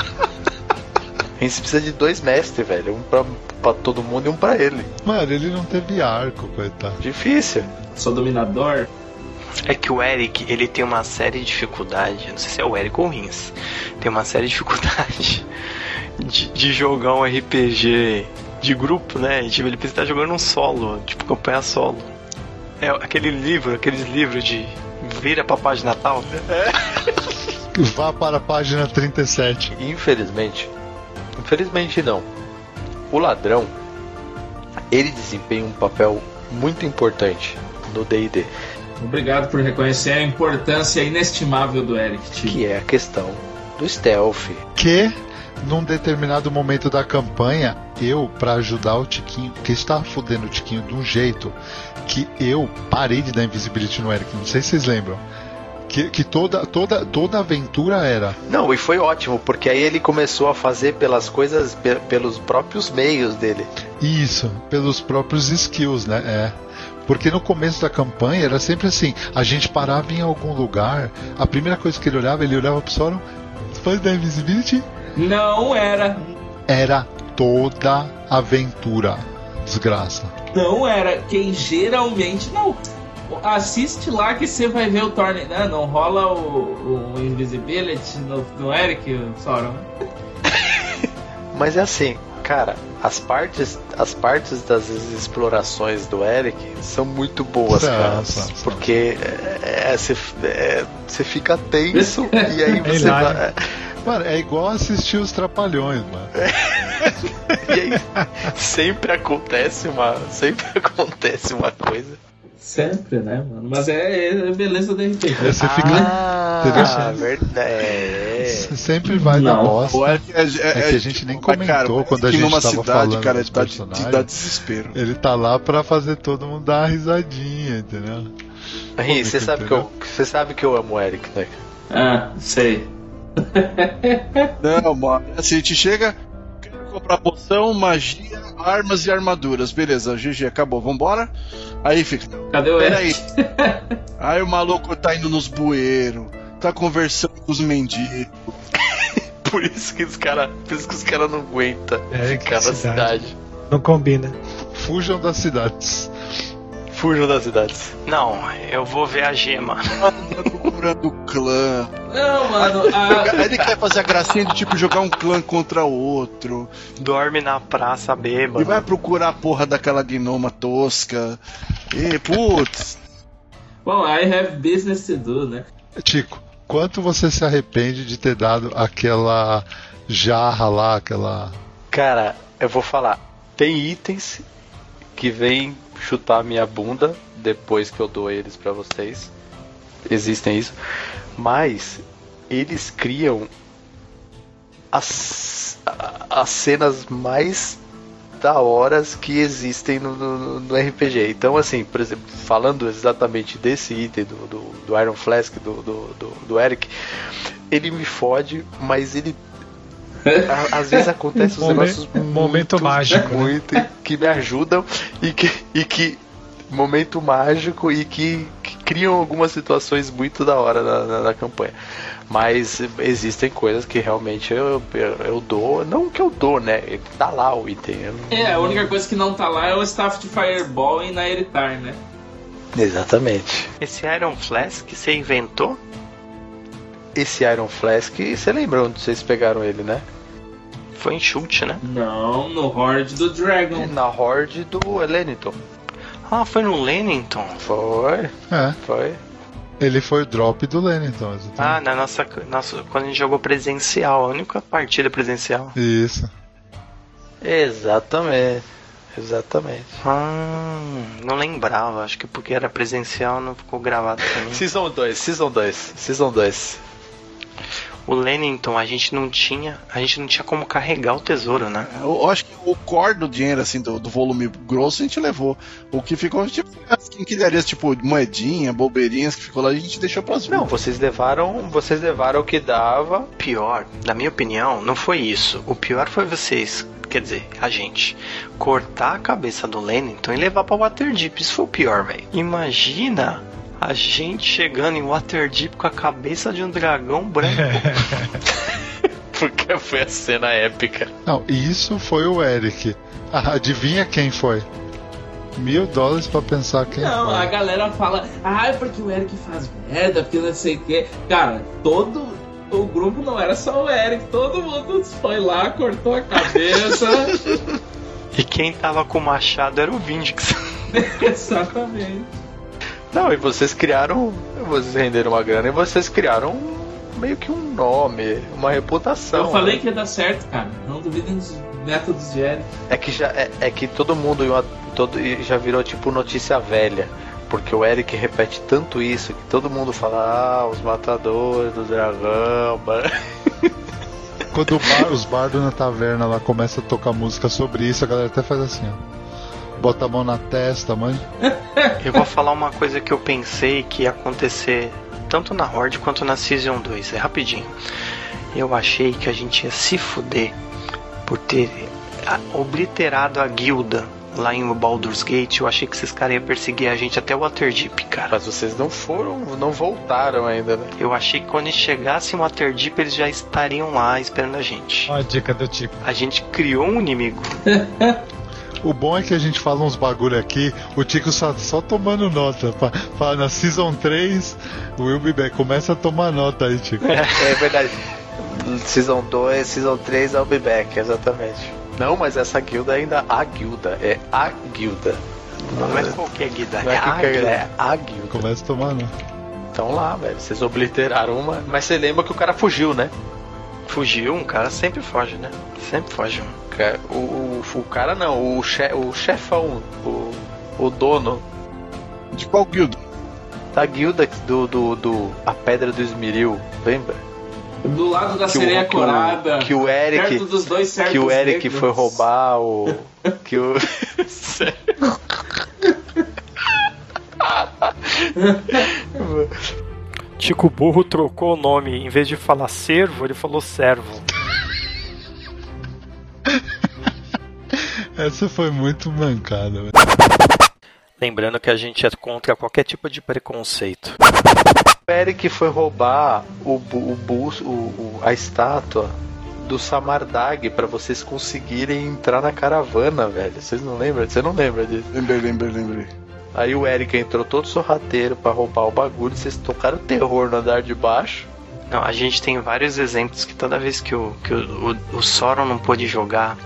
A gente precisa de dois mestres, velho. Um pra, pra todo mundo e um pra ele. Mano, ele não teve arco, coitado. Difícil. Sou dominador. É que o Eric, ele tem uma série de dificuldade, não sei se é o Eric ou o Rins, tem uma série de dificuldade de, de jogar um RPG de grupo, né? Tipo, ele precisa estar jogando um solo, tipo campanha solo. É aquele livro, aqueles livros de vira pra página tal. Vá para a página 37. Infelizmente. Infelizmente não. O ladrão ele desempenha um papel muito importante no D&D, Obrigado por reconhecer a importância inestimável do Eric, tio. que é a questão do stealth. Que, num determinado momento da campanha, eu, pra ajudar o Tiquinho, que estava fudendo o Tiquinho de um jeito que eu parei de dar invisibility no Eric. Não sei se vocês lembram. Que, que toda, toda, toda aventura era. Não, e foi ótimo, porque aí ele começou a fazer pelas coisas, pe- pelos próprios meios dele. Isso, pelos próprios skills, né? É. Porque no começo da campanha era sempre assim: a gente parava em algum lugar, a primeira coisa que ele olhava, ele olhava pro Sauron, faz da invisibility? Não era. Era toda aventura. Desgraça. Não era. Quem geralmente. Não. Assiste lá que você vai ver o Thorne. Né? Não rola o, o Invisibility no, no Eric, Sauron. Mas é assim, cara, as partes, as partes das explorações do Eric são muito boas, São, cara. são, são. Porque você é, você fica tenso e aí você hilário. vai, Mano, é igual assistir os Trapalhões, mano. e aí sempre acontece uma sempre acontece uma coisa. Sempre, né, mano? Mas é, é beleza do RPG. Aí você fica. Ah, entendeu? verdade. É. Sempre vai na Não. bosta. Ou é, é, É que a gente nem mas, cara, comentou quando a gente numa tava cidade, falando cara, dá, de- personagens. dá desespero. Ele tá lá pra fazer todo mundo dar uma risadinha, entendeu? Ri, você sabe que eu você sabe que eu amo o Eric, né? Ah, sei. Não, mano. Assim, a gente chega, comprar poção, magia, armas e armaduras. Beleza, GG, acabou, vambora? Aí fica. Cadê o Peraí. Aí o maluco tá indo nos bueiros, tá conversando com os mendigos. Por isso que os cara, por isso que os cara não aguentam É, ficar na cidade. cidade. Não combina. Fujam das cidades. Fujam das cidades. Não, eu vou ver a gema. Tá procurando clã. Não, mano. A... Ele quer fazer a gracinha de tipo jogar um clã contra o outro. Dorme na praça E bêbado. vai procurar a porra daquela gnoma tosca. E, putz. Bom, I have business to do, né? Tico, quanto você se arrepende de ter dado aquela jarra lá, aquela. Cara, eu vou falar. Tem itens que vêm chutar minha bunda depois que eu dou eles pra vocês. Existem isso. Mas eles criam as, as cenas mais da horas que existem no, no- no RPG. Então, assim, por exemplo, falando exatamente desse item do, do, do Iron Flask, do, do, do Eric, ele me fode, mas ele. A- às vezes acontece uns Momen- negócios momento muito, mágico, né? muito que me ajudam e que, e que momento mágico e que, que criam algumas situações muito da hora na, na- na campanha. Mas existem coisas que realmente eu, eu, eu dou, não que eu dou, né? Tá lá o item. eu não- É, a única coisa que não tá lá é o staff de Fireball e na Eritar, né? Exatamente. Esse Iron Flask você inventou? Esse Iron Flask, você lembra onde vocês pegaram ele, né? Foi em chute, né? Não, no Horde do Dragon. Na Horde do Eleniton. Ah, foi no Lennington. Foi, É, foi. ele foi o drop do Lennon, então. Ah, na nossa, nossa. Quando a gente jogou presencial, a única partida presencial. Isso. Exatamente. Exatamente. Ah, não lembrava. Acho que porque era presencial não ficou gravado mim. Season 2, Season 2, Season 2. O Lennington, a gente não tinha. A gente não tinha como carregar o tesouro, né? Eu, eu acho que o core do dinheiro, assim, do, do volume grosso, a gente levou. O que ficou, tipo, as quinquilharias, tipo, moedinha, bobeirinhas que ficou lá, a gente deixou pras Não, ruas. vocês levaram, vocês levaram o que dava. pior, na minha opinião, não foi isso. O pior foi vocês, quer dizer, a gente, cortar a cabeça do Lennington e levar pra Waterdeep. Isso foi o pior, velho. Imagina a gente chegando em Waterdeep com a cabeça de um dragão branco. Porque foi a cena épica. Não, isso foi o Eric. Ah, adivinha quem foi? Mil dólares pra pensar quem Não, a galera fala, ah, é porque o Eric faz merda, porque não sei o que. Cara, todo o grupo não era só o Eric, todo mundo foi lá, cortou a cabeça. e quem tava com o machado era o Vindix. Exatamente. Não, e vocês criaram. Vocês renderam uma grana e vocês criaram meio que um nome, uma reputação. Eu falei né? que ia dar certo, cara. Não duvidem dos métodos de Eric. É que já é, é que todo mundo todo, já virou tipo notícia velha. Porque o Eric repete tanto isso que todo mundo fala, ah, os matadores do dragão. mano." Quando o bar- os bardos na taverna lá começam a tocar música sobre isso, a galera até faz assim, ó. Bota a mão na testa, mãe. Eu vou falar uma coisa que eu pensei que ia acontecer tanto na Horde quanto na Season 2, é rapidinho. Eu achei que a gente ia se fuder por ter obliterado a guilda lá em Baldur's Gate. Eu achei que esses caras iam perseguir a gente até o Waterdeep, cara. Mas vocês não foram, não voltaram ainda, né? Eu achei que quando eles chegassem em Waterdeep eles já estariam lá esperando a gente. Ó a dica do Tico. A gente criou um inimigo. o bom é que a gente fala uns bagulho aqui, o Tico só, só tomando nota. Fa- Fala na Season 3, o Will Be Back. Começa a tomar nota aí, Tico. É verdade. Season 2, Season 3, I'll be back, exatamente. Não, mas essa guilda ainda a guilda, é a guilda. Não é qualquer guida, Não é é, a qualquer guilda, é a guilda. Começa a tomar nota. Então lá, velho, vocês obliteraram uma. Mas você lembra que o cara fugiu, né? Fugiu, um cara sempre foge, né? Sempre foge. um. O, o, o cara não, o, che, o chefão, o, o dono De qual guilda? da guilda do, do, do A Pedra do Esmeril, lembra? Do lado da Que o- sereia que o- corada. que o Eric- Perto dos dois que o Eric negros. foi roubar o. Que o. Tico Burro trocou o nome, em vez de falar servo, ele falou servo. Essa foi muito mancada, velho. Lembrando que a gente é contra qualquer tipo de preconceito. O Eric foi roubar o, o, bus, o, o- a estátua do Samardag pra vocês conseguirem entrar na caravana, velho. Vocês não lembram? Você não lembra disso? Lembrei, lembrei, lembrei. Aí o Eric entrou todo sorrateiro pra roubar o bagulho. Vocês tocaram terror no andar de baixo. Não, a gente tem vários exemplos que toda vez que o, que o, o, o Sauron não pôde jogar,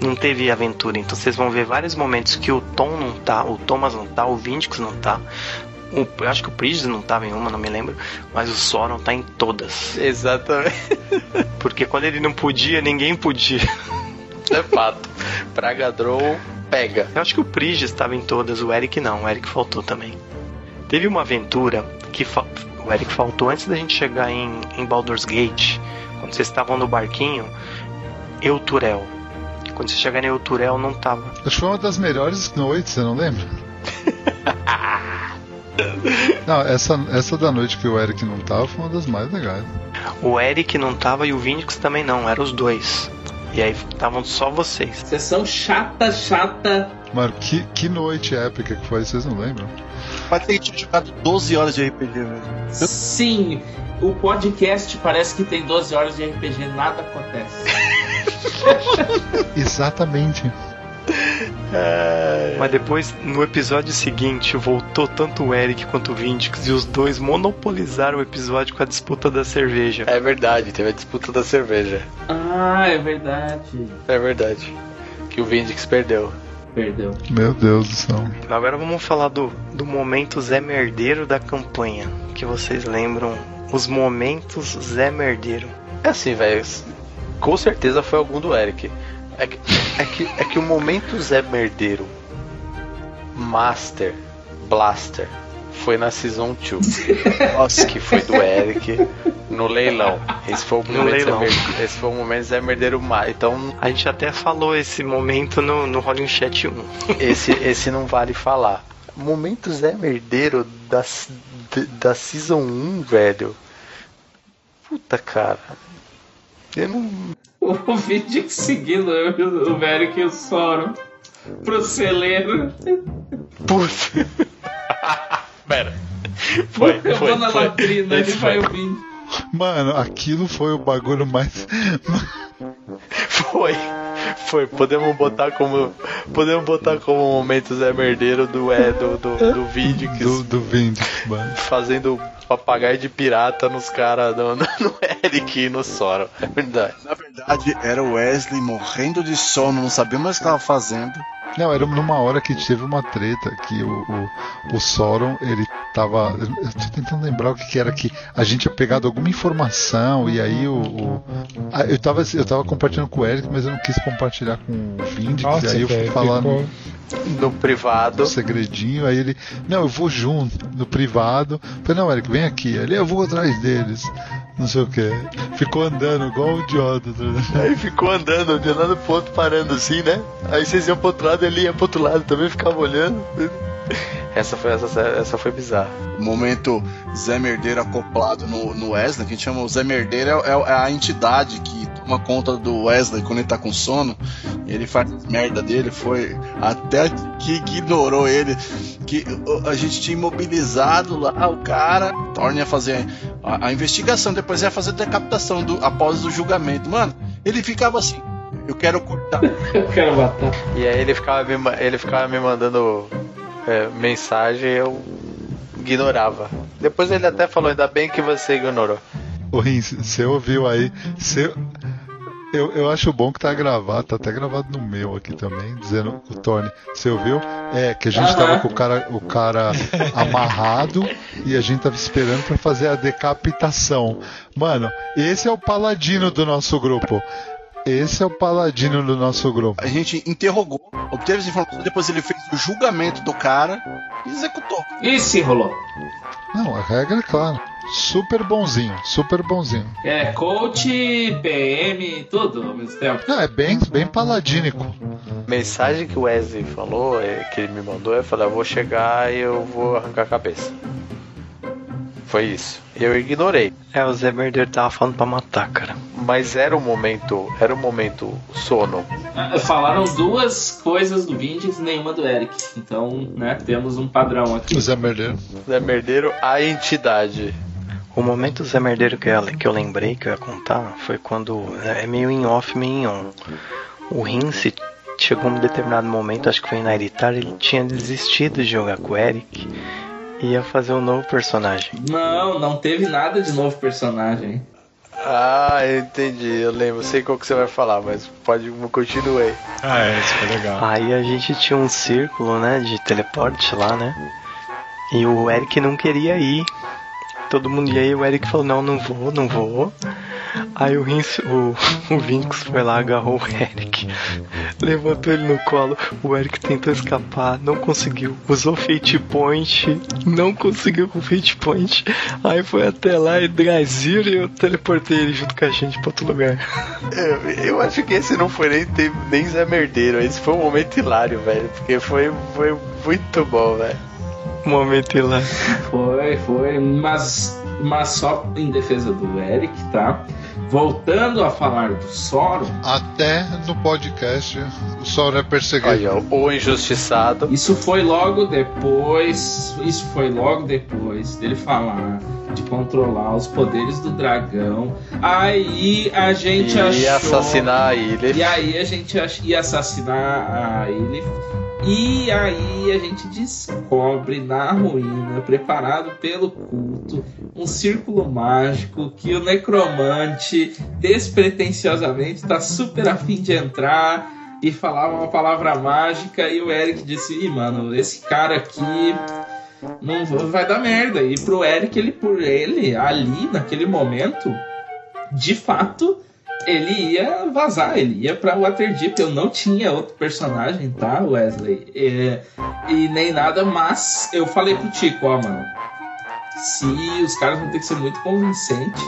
não teve aventura. Então vocês vão ver vários momentos que o Tom não tá, o Thomas não tá, o Vindix não tá. O, eu acho que o Prigis não tava em uma, não me lembro. Mas o Sauron tá em todas. Exatamente. Porque quando ele não podia, ninguém podia. É fato. Praga Drow pega. Eu acho que o Prigis estava em todas, o Eric não, o Eric faltou também. Teve uma aventura que fa- o Eric faltou antes da gente chegar em, em Baldur's Gate, quando vocês estavam no barquinho, Euturel. Quando vocês chegaram em Euturel, não tava. Acho que foi uma das melhores noites, você não lembra? não, essa, essa da noite que o Eric não tava foi uma das mais legais. O Eric não tava e o Vindix também não, eram os dois. E aí estavam só vocês. Sessão chata, chata. Mano, que, que noite épica que foi, vocês não lembram? Parece que a gente tinha jogado 12 horas de RPG, velho. Sim, o podcast parece que tem 12 horas de RPG, nada acontece. Exatamente. Mas depois, no episódio seguinte, voltou tanto o Eric quanto o Vindix e os dois monopolizaram o episódio com a disputa da cerveja. É verdade, teve a disputa da cerveja. Ah, é verdade. É verdade. Que o Vindix perdeu. Perdeu. Meu Deus do céu. Agora vamos falar do, do momento Zé Merdeiro da campanha. Que vocês lembram os momentos Zé Merdeiro. É assim, velho. Com certeza foi algum do Eric. É que, é que, é que o momento Zé Merdeiro Master Blaster foi na Season 2. Nossa, que foi do Eric no leilão. Esse foi o No momento leilão. Merdeiro, esse foi o momento Zé Merdeiro Então, A gente até falou esse momento no, no Rolling Chat 1. esse, esse não vale falar. Momento Zé Merdeiro da, da Season 1, velho. Puta, cara. Eu não. O vídeo seguindo o o Eric e o Sauron pro celeiro. Puta. Pera. Foi, Eu foi, vou na foi. latrina, ele vai ouvindo. Mano, aquilo foi o bagulho mais. Foi. Foi. Podemos botar como. Podemos botar como momento Zé Merdeiro do, é, do, do, do vídeo que do, do Vindix, mano. fazendo papagaio de pirata nos caras no, no Eric e no Sora. É verdade. Na verdade, era o Wesley morrendo de sono, não sabia mais o que estava fazendo. Não, era numa hora que teve uma treta que o, o, o Sauron, ele tava. Eu tô tentando lembrar o que, que era que a gente tinha pegado alguma informação e aí o. o- ah, eu, tava, eu tava compartilhando com o Eric, mas eu não quis compartilhar com o Vindix, Nossa, e aí eu fui velho, falar ficou... no, No privado. no segredinho, aí ele. Não, eu vou junto, no privado. Eu Falei, não, Eric, vem aqui. Ele, eu vou atrás deles. Não sei o que. Ficou andando igual um idiota. Aí ficou andando, de um lado pro outro, parando assim, né? Aí vocês iam pro outro lado, ele ia pro outro lado, também ficava olhando. Essa foi, essa, essa foi bizarra. O momento Zé Merdeiro acoplado no, no Wesley, que a gente chama o Zé Merdeiro, é, é- é a entidade que toma conta do Wesley quando ele tá com sono. E ele faz merda dele, foi até que ignorou ele. Que o- a gente tinha imobilizado lá o cara, torna a fazer a, a investigação, depois ia fazer a decapitação do, após o julgamento. Mano, ele ficava assim. Eu quero cortar. Eu quero matar. E aí ele ficava me, ele ficava me mandando é, mensagem e eu ignorava. Depois ele até falou, ainda bem que você ignorou. Ô Rins, você ouviu aí? Você... Eu, eu acho bom que tá gravado, tá até gravado no meu aqui também, dizendo o Tony. Você ouviu? É, que a gente tava Aham. com o cara, o cara amarrado e a gente tava esperando pra fazer a decapitação. Mano, esse é o paladino do nosso grupo. Esse é o paladino do nosso grupo. A gente interrogou, obteve as informações, depois ele fez o julgamento do cara e executou. E se enrolou. Não, a regra é clara. Super bonzinho, super bonzinho. É, coach, PM, tudo ao mesmo tempo. Não, é bem, bem paladínico. Mensagem que o Wesley falou, é, que ele me mandou, é falar, eu vou chegar e eu vou arrancar a cabeça. Foi isso. Eu ignorei. É, o Zé Merdeiro tava falando pra matar, cara. Mas era um momento. Era um momento sono. Ah, Falaram duas coisas do Vindix e nenhuma do Eric. Então, né, temos um padrão aqui. O Zé Merdeiro. Zé Merdeiro, a entidade. O momento Zé Merdeiro que eu, que eu lembrei que eu ia contar foi quando. É meio em off, meio em on. O Rince chegou um determinado momento, acho que foi na Eritar, ele tinha desistido de jogar com o Eric ia fazer um novo personagem. Não, não teve nada de novo personagem. Ah, eu entendi. Eu lembro. Sei qual que você vai falar, mas pode continuar. Ah, é, isso foi legal. Aí a gente tinha um círculo, né, de teleporte lá, né? E o Eric não queria ir. Todo mundo ia e o Eric falou, não, não vou, não vou. Aí o, Rince, o, o Vinx foi lá, agarrou o Eric, levantou ele no colo. O Eric tentou escapar, não conseguiu. Usou Fate Point, não conseguiu com Fate Point. Aí foi até lá e Drazir e eu teleportei ele junto com a gente pra outro lugar. Eu, eu acho que esse não foi nem, nem Zé Merdeiro. Esse foi um momento hilário, velho. Porque foi, foi muito bom, velho. Momento lá. Foi, foi, mas, mas só em defesa do Eric, tá? Voltando a falar do Soro, Até no podcast o Sauron é perseguido. Aí, ó, o injustiçado. isso foi logo depois. Isso foi logo depois dele falar de controlar os poderes do dragão. Aí a gente E achou. assassinar ele. E aí a gente ach- ia assassinar a ele. E aí a gente descobre na ruína, preparado pelo culto, um círculo mágico que o necromante despretensiosamente tá super afim de entrar e falar uma palavra mágica. E o Eric disse: Ih, mano, esse cara aqui não vai dar merda. E pro Eric, ele por ele, ali, naquele momento, de fato, ele ia vazar, ele ia pra Waterdeep. Eu não tinha outro personagem, tá, Wesley? É, e nem nada, mas eu falei pro Tico, ó, mano. Se os caras vão ter que ser muito convincente,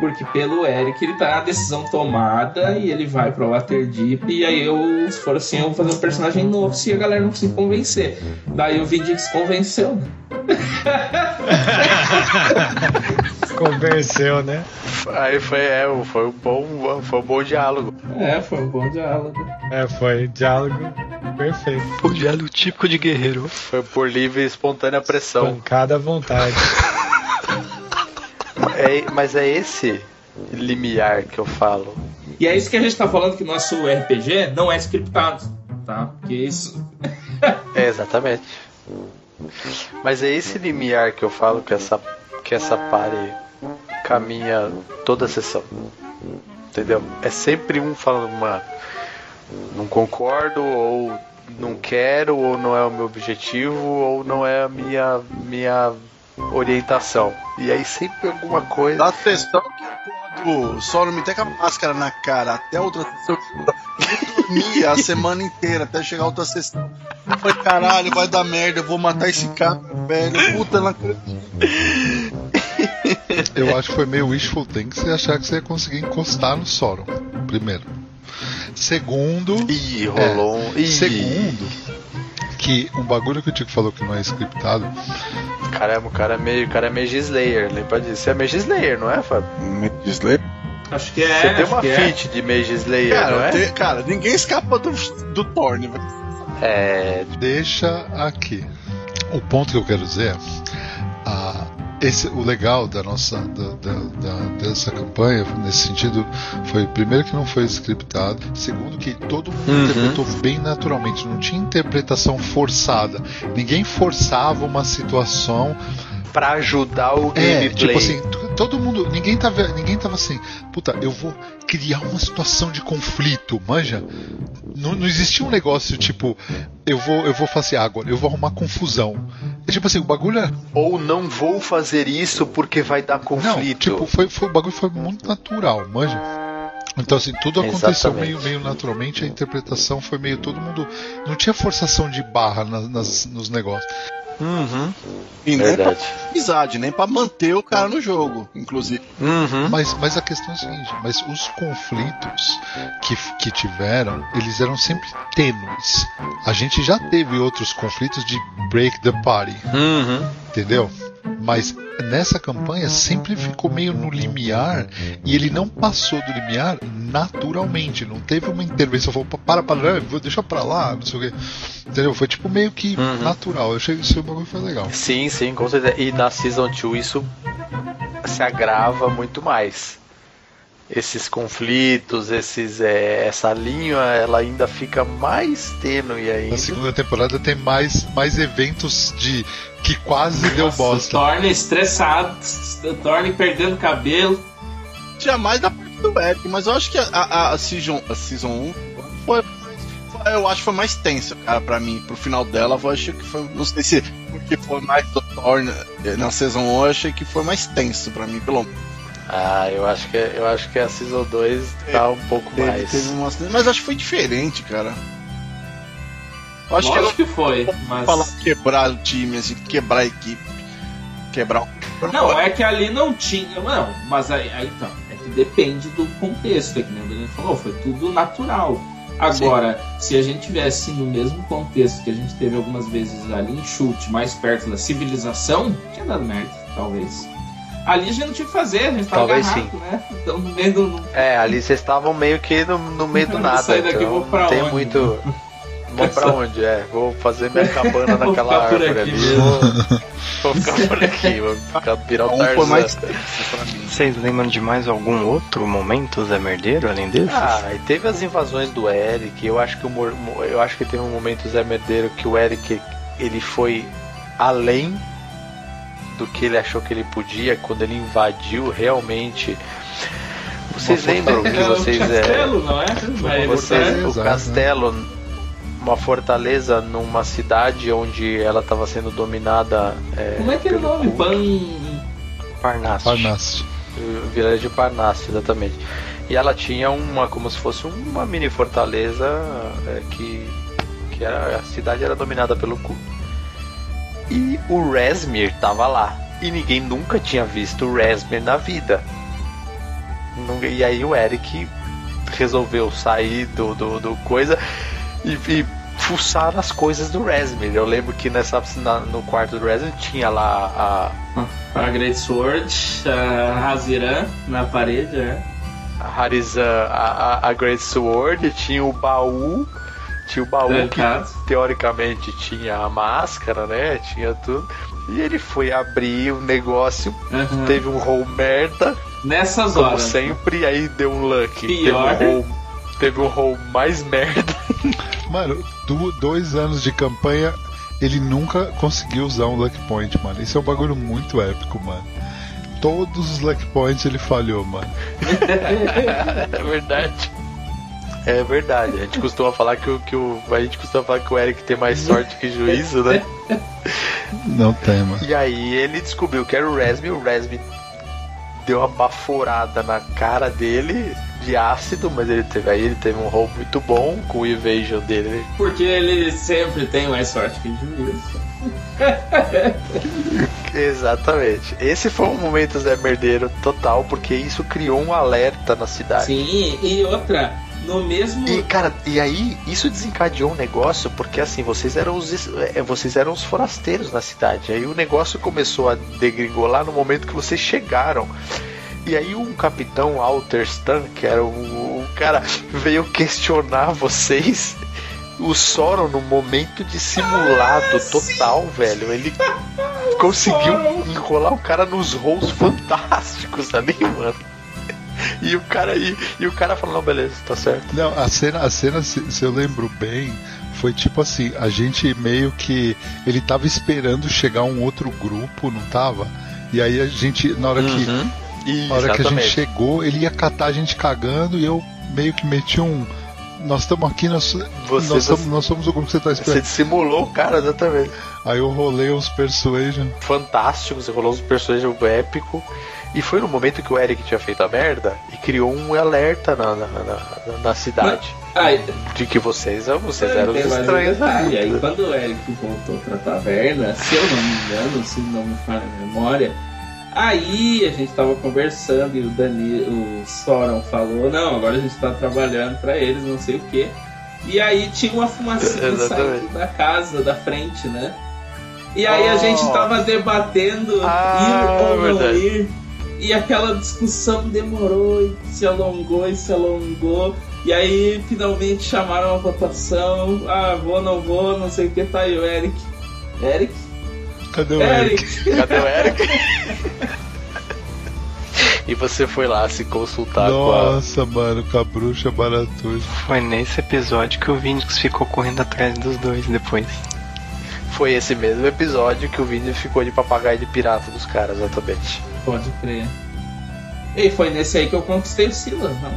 porque pelo Eric ele tá a decisão tomada e ele vai pra Waterdeep. E aí eu, se for assim, eu vou fazer um personagem novo se a galera não se convencer. Daí o Vindix convenceu, né? Convenceu, né? Aí foi, é, foi um bom, foi um bom diálogo. É, foi um bom diálogo. É, foi diálogo perfeito. O diálogo típico de guerreiro. Foi por livre e espontânea pressão. Pancada à vontade. É, mas é esse limiar que eu falo. E é isso que a gente tá falando que nosso RPG não é scriptado, tá? Porque isso. É, exatamente. Mas é esse limiar que eu falo que essa, que essa pare caminha toda a sessão. Entendeu? É sempre um falando, mano, não concordo, ou não quero, ou não é o meu objetivo, ou não é a minha, minha orientação. E aí sempre alguma coisa. Da sessão que porra do Soro me tem com a máscara na cara até outra sessão. Eu dormia a semana inteira até chegar a outra sessão. Eu falei, caralho, vai dar merda, eu vou matar esse cara, velho. Puta, não acredito. Eu acho que foi meio wishful thinking você achar que você ia conseguir encostar no Sauron. Primeiro. Segundo. Ih, rolou um. Ih, Segundo, que um bagulho que o Tico falou que não é scriptado. Caramba, o cara é meio, o cara é Mage Slayer, lembra disso? Você é Mage Slayer, não é, Fábio? Acho que é. Você tem uma que é. feat de Mage Slayer, Cara, não é? te- cara, ninguém escapa do, do Thorne, velho. É. Deixa aqui. O ponto que eu quero dizer é. Esse, o legal da nossa da, da- da- dessa campanha nesse sentido foi primeiro que não foi scriptado, segundo que todo mundo Uhum. interpretou bem naturalmente, não tinha interpretação forçada. Ninguém forçava uma situação Pra ajudar o é, gameplay. tipo assim, todo mundo, ninguém tava, ninguém tava assim, puta, eu vou criar uma situação de conflito, manja? Não, não existia um negócio tipo, eu vou, eu vou fazer agora, eu vou arrumar confusão. É tipo assim, o bagulho é, Ou não vou fazer isso porque vai dar não, conflito. tipo, foi, foi, o bagulho foi muito natural, manja? Então assim, tudo aconteceu Exatamente. meio, meio naturalmente, a interpretação foi meio todo mundo, não tinha forçação de barra na- nas, nos negócios. Uhum. E nem pra Verdade. amizade, nem pra manter o cara no jogo, inclusive. Uhum. Mas, mas a questão é a seguinte, mas os conflitos que, que tiveram, eles eram sempre tênues. A gente já teve outros conflitos de break the party, Uhum. entendeu? Mas nessa campanha sempre ficou meio no limiar e ele não passou do limiar naturalmente. Não teve uma intervenção, falou, para, para, vou deixar pra lá, não sei o quê. Entendeu? Foi tipo meio que Uhum. natural. Eu achei que bagulho foi legal. Sim, sim, com certeza. E na Season 2 isso se agrava muito mais. Esses conflitos, esses, é, essa linha, ela ainda fica mais tênue ainda. Na segunda temporada tem mais, mais eventos de que quase deu Nossa, bosta. Torne estressado, Torne perdendo cabelo. Tinha mais da parte do Eric, mas eu acho que a, a, a season, a season 1 foi, foi- Eu acho que foi mais tensa, cara, pra mim. Pro final dela, eu acho que foi. Não sei se porque foi mais do Thorne eh, na season 1, eu achei que foi mais tenso pra mim, pelo menos. Ah, eu acho que eu acho que a Season 2 tá um pouco Teve, mais. teve umas- Mas acho que foi diferente, cara. Eu acho Lógico que que foi, mas. falar quebrar o time, assim, quebrar a equipe. Quebrar o. Não, é que ali não tinha. Não, mas aí, aí então. É que depende do contexto, é que nem o Danilo falou, foi tudo natural. Agora, se a gente tivesse no mesmo contexto que a gente teve algumas vezes ali em chute, mais perto da civilização, tinha dado merda, talvez. Ali a gente não tinha o que fazer, a gente tava Talvez agarrado, né? Então no meio do. É, ali vocês estavam meio que no, no meio do nada. sair daqui, então vou pra não tem onde? muito. Vou pra onde? É, vou fazer minha cabana naquela árvore aqui ali. Vou, vou ficar por aqui, vou ficar virar o Um Tarzan. mais. Vocês lembram de mais algum outro momento Zé Merdeiro além desses? Ah, e teve as invasões do Eric. Eu acho que o eu acho que teve um momento Zé Merdeiro que o Eric ele foi além do que ele achou que ele podia quando ele invadiu realmente. Vocês lembram que um vocês é, castelo, não é? Vocês, você- o castelo, uma fortaleza numa cidade onde ela estava sendo dominada. É, Como é que é o nome? Pan. Parnasse. Parnasse. De Parnasse, exatamente. E ela tinha uma, como se fosse uma mini fortaleza é, que, que era, a cidade era dominada pelo culto. E o Resmir tava lá. E ninguém nunca tinha visto o Resmir na vida. E aí o Eric resolveu sair do, do, do coisa e, e fuçar as coisas do Resmir. Eu lembro que nessa, na- no quarto do Resmir tinha lá a, A Great Sword, a Haziran na parede, é. a Harizan, a, a, a Great Sword, tinha o baú, tinha o baú que Trancado. teoricamente tinha a máscara, né? Tinha tudo. E ele foi abrir o negócio, Aham. teve um roll merda, Nessas como horas. sempre, aí deu um luck. Pior. Teve um roll, teve um roll mais merda. Mano, du- dois anos de campanha, ele nunca conseguiu usar um Lucky Point, mano. Isso é um bagulho muito épico, mano. Todos os Lucky Points ele falhou, mano. É verdade. É verdade. A gente costuma falar que o, que o. A gente costuma falar que o Eric tem mais sorte que juízo, né? Não tem, mano. E aí ele descobriu que era o Resmi, o Resmi deu uma baforada na cara dele de ácido, mas ele teve aí ele teve um roll muito bom com o evasion dele. Porque ele sempre tem mais sorte que juízo. Exatamente. Esse foi um momento Zé Merdeiro total, porque isso criou um alerta na cidade. Sim, e outra, no mesmo. E cara, e aí isso desencadeou um negócio, porque assim, vocês eram os eh, vocês eram os forasteiros na cidade. Aí o negócio começou a degringolar no momento que vocês chegaram. E aí um capitão Alter Stan, que era o, o cara, veio questionar vocês. O Soron no momento de simulado total, velho. Ele conseguiu enrolar o cara nos rolos fantásticos ali, mano. E o cara aí, e o cara falou, não, beleza, tá certo. Não, a cena, a cena se, se eu lembro bem, foi tipo assim, a gente meio que. Ele tava esperando chegar um outro grupo, não tava? E aí a gente, na hora que. Uhum. Na hora que a gente Exatamente. chegou, ele ia catar a gente cagando e eu meio que meti um. Nós estamos aqui, nós, Você- nós, somos, você- nós somos o grupo que você tá Você esperando. dissimulou o cara, exatamente. Aí eu rolei uns persuasion. Fantástico, você rolou um personagem épico. E foi no momento que o Eric tinha feito a merda e criou um alerta na, na, na- na cidade. Aí, De que vocês, vocês eram os mais um estranhos detalhe. Aí quando o Eric voltou pra taverna, se eu não me engano, se não me falha a memória, aí a gente tava conversando e o Dani, o Soron falou, não, agora a gente tá trabalhando pra eles, não sei o que. E aí tinha uma fumacinha saindo da casa, da frente, né? E aí a Oh. gente tava debatendo Ah, ir ou não verdade. ir. E aquela discussão demorou e se alongou e se alongou. E aí finalmente chamaram a votação. Ah, vou, não vou, não sei o que. Tá aí o Eric. Eric? Cadê o Eric? Eric! Cadê o Eric? e você foi lá se consultar com a. Nossa, mano, com a bruxa baratuja. Foi nesse episódio que o Vinix ficou correndo atrás dos dois depois. Foi esse mesmo episódio que o Vini ficou de papagaio de pirata dos caras, exatamente. Pode crer. E foi nesse aí que eu conquistei o Silas, não?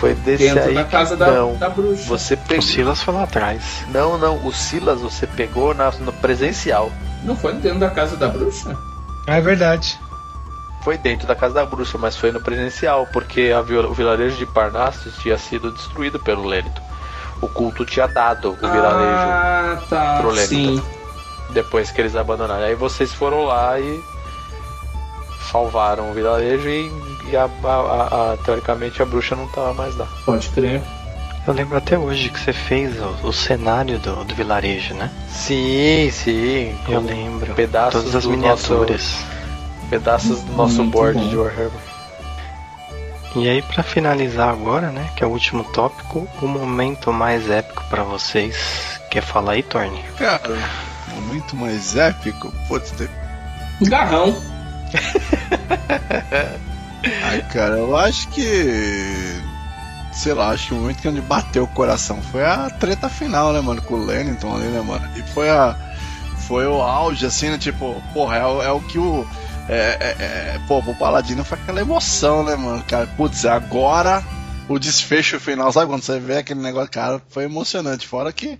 Foi desse Dentro aí. da casa que da, não. da bruxa. Você O pegou. Silas foi lá atrás. Não, não, o Silas você pegou na, no presencial. Não foi dentro da casa da bruxa? Ah, é verdade. Foi dentro da casa da bruxa, mas foi no presencial, porque a o vilarejo de Parnassus tinha sido destruído pelo Lênito. O culto tinha dado o vilarejo Ah, tá. Sim. depois que eles abandonaram. Aí vocês foram lá e salvaram o vilarejo e, e a- a- a- a- teoricamente a bruxa não tava mais lá. Pode crer. Eu lembro até hoje que você fez o, o cenário do, do vilarejo, né? Sim, sim. Eu lembro. Pedaços Todas as do miniaturas. Pedaços do nosso Muito board bom. de Warhammer. E aí, pra finalizar agora, né? Que é o último tópico, o momento mais épico pra vocês. Quer falar aí, Torne? Cara, momento mais épico. Putz, tem... Garrão. Ai, cara, eu acho que. Sei lá, acho que o momento que onde bateu o coração foi a treta final, né, mano? Com o Lennington ali, né, mano? E foi a. Foi o auge, assim, né? Tipo, porra, é é o que o. É, é, é, pô, pro Paladino foi aquela emoção, né, mano? Cara, putz, agora o desfecho final, sabe quando você vê aquele negócio, cara, foi emocionante. Fora que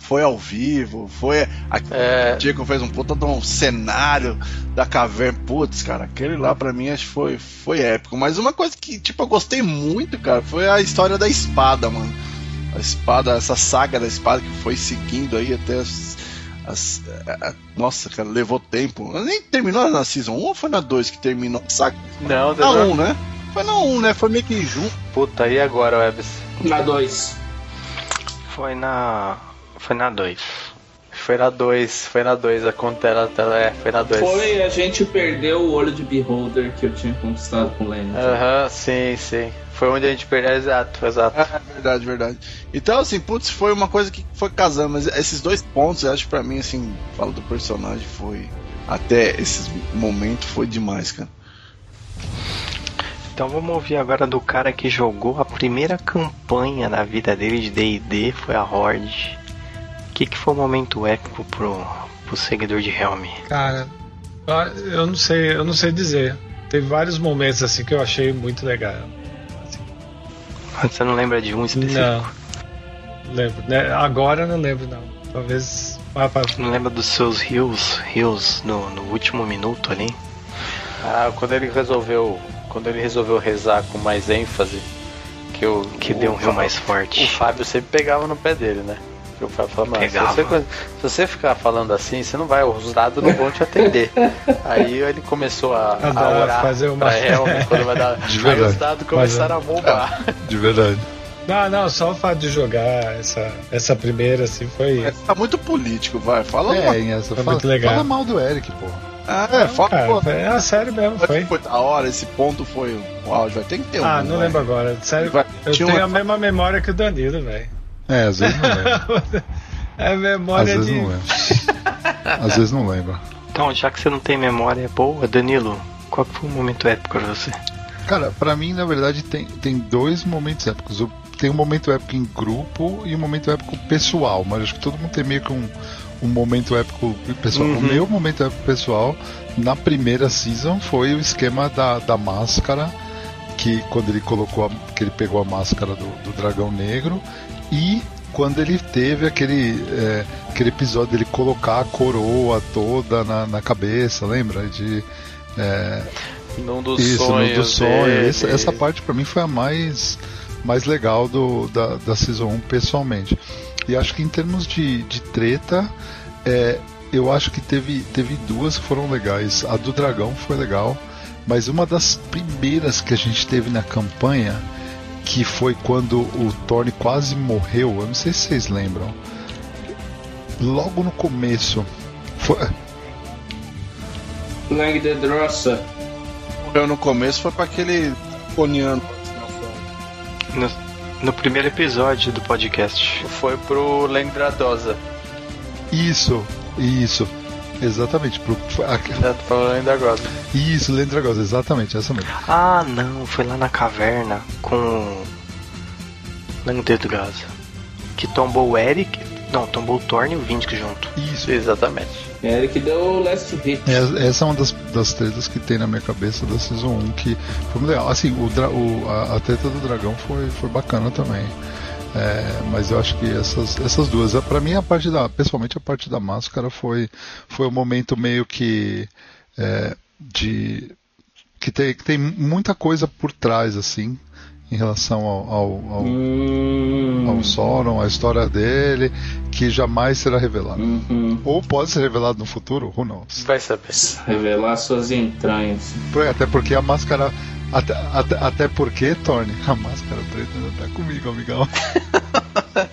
foi ao vivo, foi. É. o Diego fez um puta de um cenário da caverna. Putz, cara, aquele lá pra mim acho foi, foi épico. Mas uma coisa que, tipo, eu gostei muito, cara, foi a história da espada, mano. A espada, essa saga da espada que foi seguindo aí até as. a- a- nossa, cara, levou tempo. Nem terminou na Season 1 ou foi na 2 que terminou a saga? Não, Na demorou. 1, né? Foi na 1, né? Foi meio que junto. Puta, e agora, Webs? Na 2. Foi na. Foi na 2. Foi na 2, foi na 2, a conta era, é, foi na 2. Foi, a gente perdeu o olho de Beholder que eu tinha conquistado com o Lennon. Aham, sim, sim. Foi onde a gente perdeu, exato, exato. É, verdade, verdade. Então, assim, putz, foi uma coisa que foi casando, mas esses dois pontos, eu acho que pra mim, assim, falo do personagem, foi. Até esses momentos foi demais, cara. Então vamos ouvir agora do cara que jogou a primeira campanha na vida dele de D&D, foi a Horde. O que, que foi o momento épico pro, pro seguidor de Helm? Cara, ah, eu não sei, eu não sei dizer. Teve vários momentos assim que eu achei muito legal. Você não lembra de um específico? Não. Lembro. né? Agora eu não lembro não. Talvez vá pra... Não lembra dos seus heals, heals no, no último minuto ali? Ah, quando ele resolveu. Quando ele resolveu rezar com mais ênfase, que eu. Que o- deu um heal mais O forte. Fábio sempre pegava no pé dele, né? Que o Fábio falava, "Mano, se você, se você ficar falando assim, você não vai, os dados não vão te atender. Aí ele começou a, A a orar fazer uma- pra Helm quando vai dar. De Aí verdade. os dados começaram a bombar. De verdade. Não, não, só o fato de jogar essa, essa primeira assim foi. Mas tá muito político, vai. Fala É, em essa, Foi fala, muito legal. fala mal do Eric, porra. Ah, é, fala, Cara, pô, foi, é sério mesmo, foi. foi da hora, esse ponto foi o auge, vai ter que ter um. Ah, não vai. lembro agora. Sério, Vai- eu tenho uma- a mesma memória que o Danilo, velho. É, às vezes não lembra. É Às memória vezes de. não lembra. Às vezes não lembra. Então, já que você não tem memória boa, Danilo, qual foi o momento épico pra você? Cara, pra mim, na verdade, tem, tem dois momentos épicos. Tem um momento épico em grupo e um momento épico pessoal, mas acho que todo mundo tem meio que um, um momento épico pessoal. O meu momento épico pessoal, na primeira season, foi o esquema da, da máscara, que quando ele colocou, a- que ele pegou a máscara do, do dragão negro, e quando ele teve aquele, é, aquele episódio dele colocar a coroa toda na, na cabeça, lembra? De, é, Num dos isso, sonhos. no do sonho. dele. Essa, essa parte pra mim foi a mais, mais legal do, da, da Season 1 pessoalmente. E acho que em termos de, de treta, é, eu acho que teve, teve duas que foram legais. A do dragão foi legal, mas uma das primeiras que a gente teve na campanha, que foi quando o Thorne quase morreu, eu não sei se vocês lembram. Logo no começo. Foi, Lang de Drossa. Morreu no começo foi pra aquele coniano. No, no primeiro episódio do podcast. Foi pro Lendradosa. Isso, isso. Exatamente. Pro, foi a- tô falando Lendradosa. isso, Lendragosa, exatamente, essa mesmo. Ah, não, foi lá na caverna com. Langdedgaza. Que tombou o Eric. Não, tombou o Thorne e o Vindic junto. Isso. Exatamente. É que deu o last hit. É, essa é uma das, das tretas que tem na minha cabeça da Season 1, que foi muito legal. Assim, o, o- a, a treta do dragão foi, foi bacana também. É, mas eu acho que essas, essas duas, é, pra mim a parte da, pessoalmente a parte da máscara foi, foi um momento meio que é, de que tem, que tem muita coisa por trás assim em relação ao, ao, ao, Hum. ao Sauron, a história dele, que jamais será revelada. Uhum. Ou pode ser revelado no futuro, who knows? Vai saber. Revelar suas entranhas. Até porque a máscara. Até, até, até porque, Torne, a máscara preta ainda tá comigo, amigão.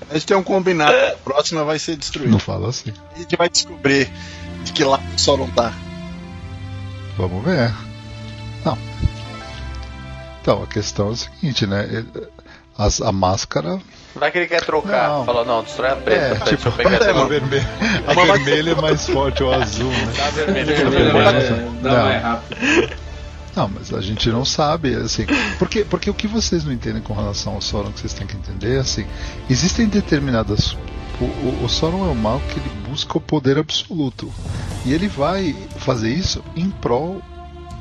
A gente tem um combinado. A próxima vai ser destruída. Não fala assim. A gente vai descobrir de que lado o Sauron tá. Vamos ver. Não. Então, a questão é o seguinte, né? Ele- as- a máscara. Vai que ele quer trocar. Não. Falou, não, destrói a preta. É, Peraí, tipo, deixa eu pegar essa a, vermelha, a vermelha é mais forte, o azul, né? Tá vermelho. É, dá Não. mais rápido. Não, mas a gente não sabe, assim. Porque, porque o que vocês não entendem com relação ao Sauron que vocês têm que entender, assim, existem determinadas. O, o, o Sauron é um mal que ele busca o poder absoluto. E ele vai fazer isso em prol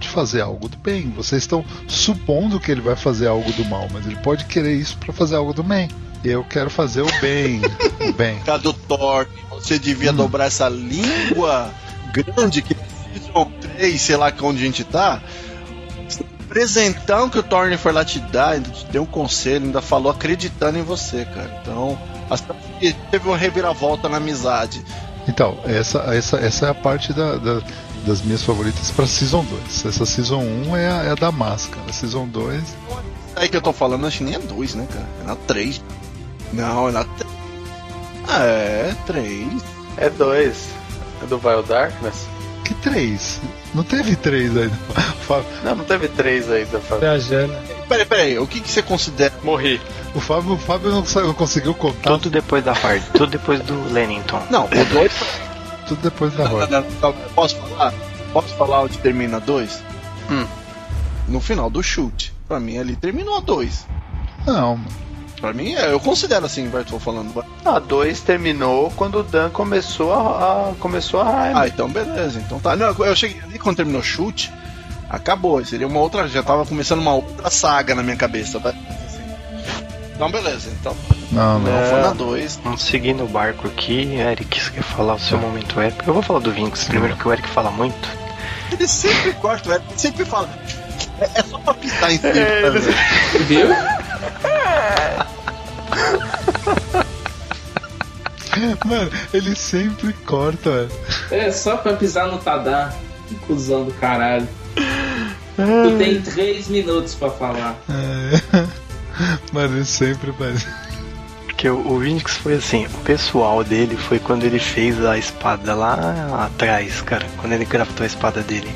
de fazer algo do bem. Vocês estão supondo que ele vai fazer algo do mal, mas ele pode querer isso para fazer algo do bem. Eu quero fazer o bem. o bem. Thor, você devia dobrar essa língua grande que Season 3, sei lá onde a gente tá. Presentão que o Thorne foi lá te dar, ainda te deu um conselho, ainda falou acreditando em você, cara. Então, acho que teve uma reviravolta na amizade. Então, essa, essa, essa é a parte da, da- das minhas favoritas para Season 2. Essa Season 1 é a, é a da máscara. Season 2 Aí que eu tô falando, acho que nem é 2, né, cara? É na 3. Não, é na 3. Ah, é, 3. É dois. É do Wild Darkness? Que três? Não teve três ainda. Fábio- Não, não teve três ainda, Fábio. Viajando. Peraí, peraí, o que, que você considera? Morri. O Fábio, o Fábio não, não conseguiu contar Tudo depois da Hard, tudo depois do Lennington. Não, o 2 tudo depois da roda. Posso falar? Posso falar onde termina 2? Hum. No final do chute. Pra mim ali terminou 2. Não, Pra mim, é, eu considero assim, vai, tô falando. A 2 terminou quando o Dan começou a, a- começou a. Ah, então beleza. Então tá. Não, eu cheguei ali quando terminou o chute, acabou. Seria uma outra. Já tava começando uma outra saga na minha cabeça. vai. Então beleza. Então não, não. não foi na 2. Vamos seguir no barco aqui. Eric, você quer falar o seu momento épico? Eu vou falar do Vinx primeiro, que o Eric fala muito. Ele sempre corta, ele sempre fala. É, é só pra pisar em cima. É, ele- velho. Viu? Mano, ele sempre corta, velho. É só pra pisar no Tadá. Que Cusão do caralho. Tu tem três minutos pra falar. É. Mano, ele sempre faz. Porque o, o Vinix foi assim, o pessoal dele foi quando ele fez a espada lá atrás, cara. Quando ele craftou a espada dele.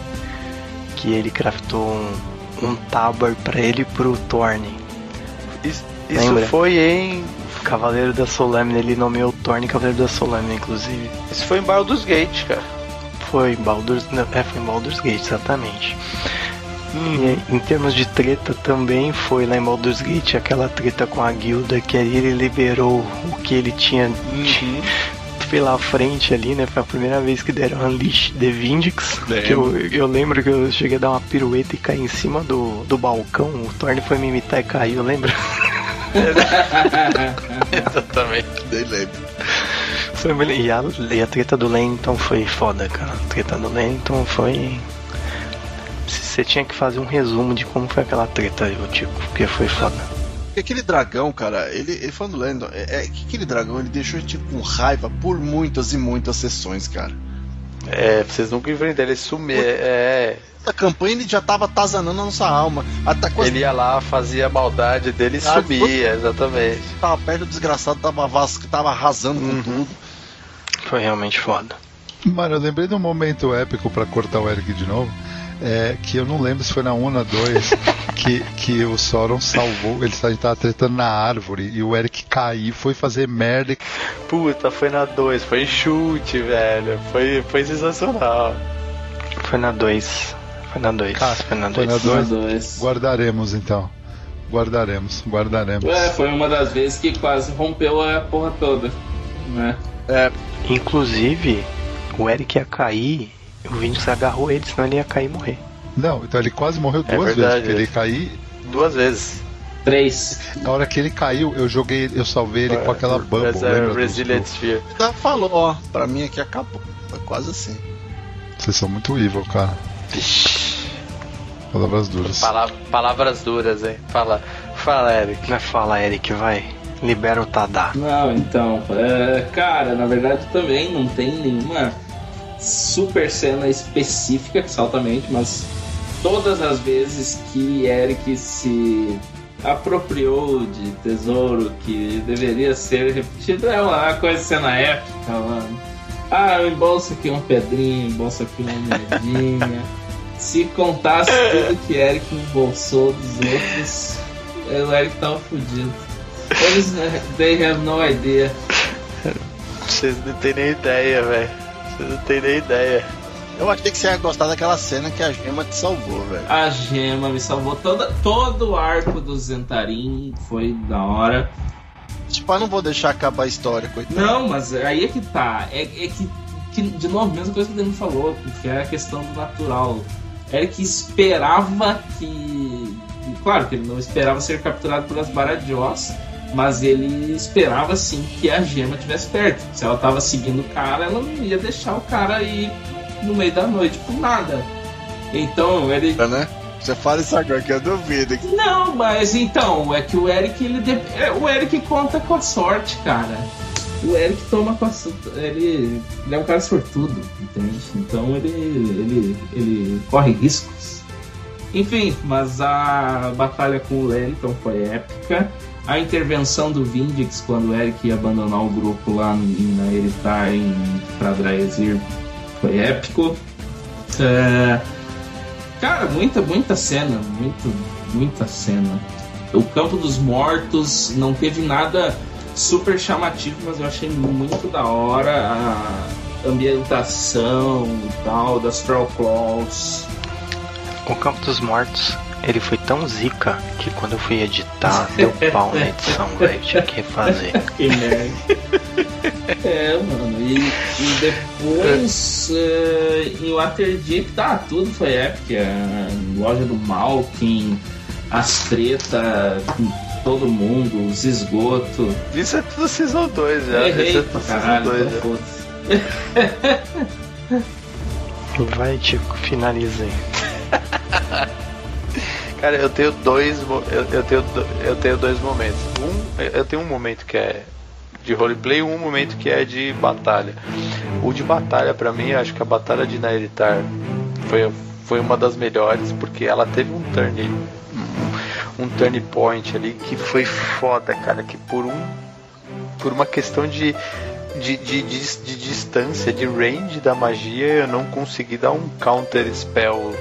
Que ele craftou um, um tabar pra ele e pro Thorne. Isso, isso Lembra? foi em. Cavaleiro da Solamina, ele nomeou o Thorne Cavaleiro da Solamina, inclusive. Isso foi em Baldur's Gate, cara. foi Baldur's, não, é, foi em Baldur's Gate, exatamente. E em termos de treta também foi lá em Baldur's Gate aquela treta com a guilda que aí ele liberou o que ele tinha pela frente ali, né? Foi a primeira vez que deram Unleash The Vindix. Eu, eu lembro que eu cheguei a dar uma pirueta e caí em cima do, do balcão. O Thorne foi me imitar e caiu, lembra? Exatamente. Nem lembro. Foi e, a, e a treta do Lenton foi foda, cara. A treta do Lenton foi. Você tinha que fazer um resumo de como foi aquela treta, eu, tipo, porque foi foda. Aquele dragão, cara, ele, ele falando lendo, é, é que aquele dragão ele deixou a gente com raiva por muitas e muitas sessões, cara. É, vocês nunca enfrentaram ele sumir. É, A campanha ele já tava atazanando a nossa alma. Até quando ele ia lá, fazia a maldade dele e Ah, sumia, exatamente. tava perto do desgraçado, tava, vas... tava arrasando com tudo. Foi realmente foda. Mano, eu lembrei de um momento épico pra cortar o Eric de novo. É, que eu não lembro se foi na 1 ou na 2 que, que o Sauron salvou, ele estava tretando na árvore e o Eric caiu, foi fazer merda. Puta, foi na 2, foi chute, velho. Foi, foi sensacional. Foi na 2. Foi na 2. Cara, foi na foi 2. na Uma, dois. dois. Guardaremos então. Guardaremos, guardaremos. É, foi uma das vezes que quase rompeu a porra toda. Né? É, Inclusive, o Eric ia cair, o Vinicius agarrou ele, senão ele ia cair e morrer. Não, então ele quase morreu É duas verdade, vezes, porque ele caiu. Duas vezes. Três. Na hora que ele caiu, eu joguei, eu salvei ele com aquela. Mas é Resilient Sphere. já falou, ó, pra mim aqui acabou. Foi quase assim. Vocês são muito evil, cara. Palavras duras. Pala- palavras duras, hein? Fala, fala, Eric. Não é fala, Eric, vai. Libera o Tadá. Não, então, é, cara, na verdade também não tem nenhuma super cena específica que salta a mente, mas todas as vezes que Eric se apropriou de tesouro que deveria ser repetido é uma coisa cena épica, mano. Ah, eu embolso aqui uma pedrinha, embolso aqui uma moedinha. Se contasse tudo que Eric embolsou dos outros, o Eric tava fudido. Eles, né, they have no idea. Vocês não tem nem ideia, velho. Vocês não tem nem ideia. Eu achei que você ia gostar daquela cena que a gema te salvou, velho. A gema me salvou. Toda, todo o arco do Zentarim foi da hora. Tipo, eu não vou deixar acabar a história, coitado. Não, mas aí é que tá. É, é que, que, de novo, mesma coisa que o Daniel falou, que é a questão do natural. Eric esperava que. Claro que ele não esperava ser capturado pelas Baradiós, mas ele esperava sim que a gema estivesse perto. Se ela tava seguindo o cara, ela não ia deixar o cara ir no meio da noite por nada. Então ele Né? Você fala isso agora que eu duvido. não, mas então, é que o Eric, ele de- é, o Eric conta com a sorte, cara. O Eric toma com a ele, ele é um cara sortudo, entende? Então ele, ele, ele corre riscos. Enfim, mas a batalha com o Leliton foi épica. A intervenção do Vindix quando o Eric ia abandonar o grupo lá em- na Eritar em pra Draezir foi épico. É, Cara, muita, muita cena, muito, muita cena. O Campo dos Mortos não teve nada super chamativo, mas eu achei muito da hora a ambientação e tal, das Trollclaws. O Campo dos Mortos, ele foi tão zica que quando eu fui editar, deu pau na edição, velho. Tinha que refazer. Que merda. É, mano, e, e depois eh, em Waterdeep, tá, tudo foi épico. A loja do Malkin, as tretas todo mundo, os esgotos. Isso é tudo Season 2 já. Isso é Errei tudo Season caralho, 2 então já. foda-se. Vai, Tico, finaliza aí. Cara, eu tenho dois. mo- Eu, eu tenho, eu tenho dois momentos. Um, eu tenho um momento que é de roleplay e um momento que é de batalha. O de batalha, pra mim, acho que a batalha de Nairitar foi, foi uma das melhores, porque ela teve um turn. Um, turn point ali que foi foda, cara. Que por um. Por uma questão de. De, de, de, de distância, de range da magia, eu não consegui dar um counter spell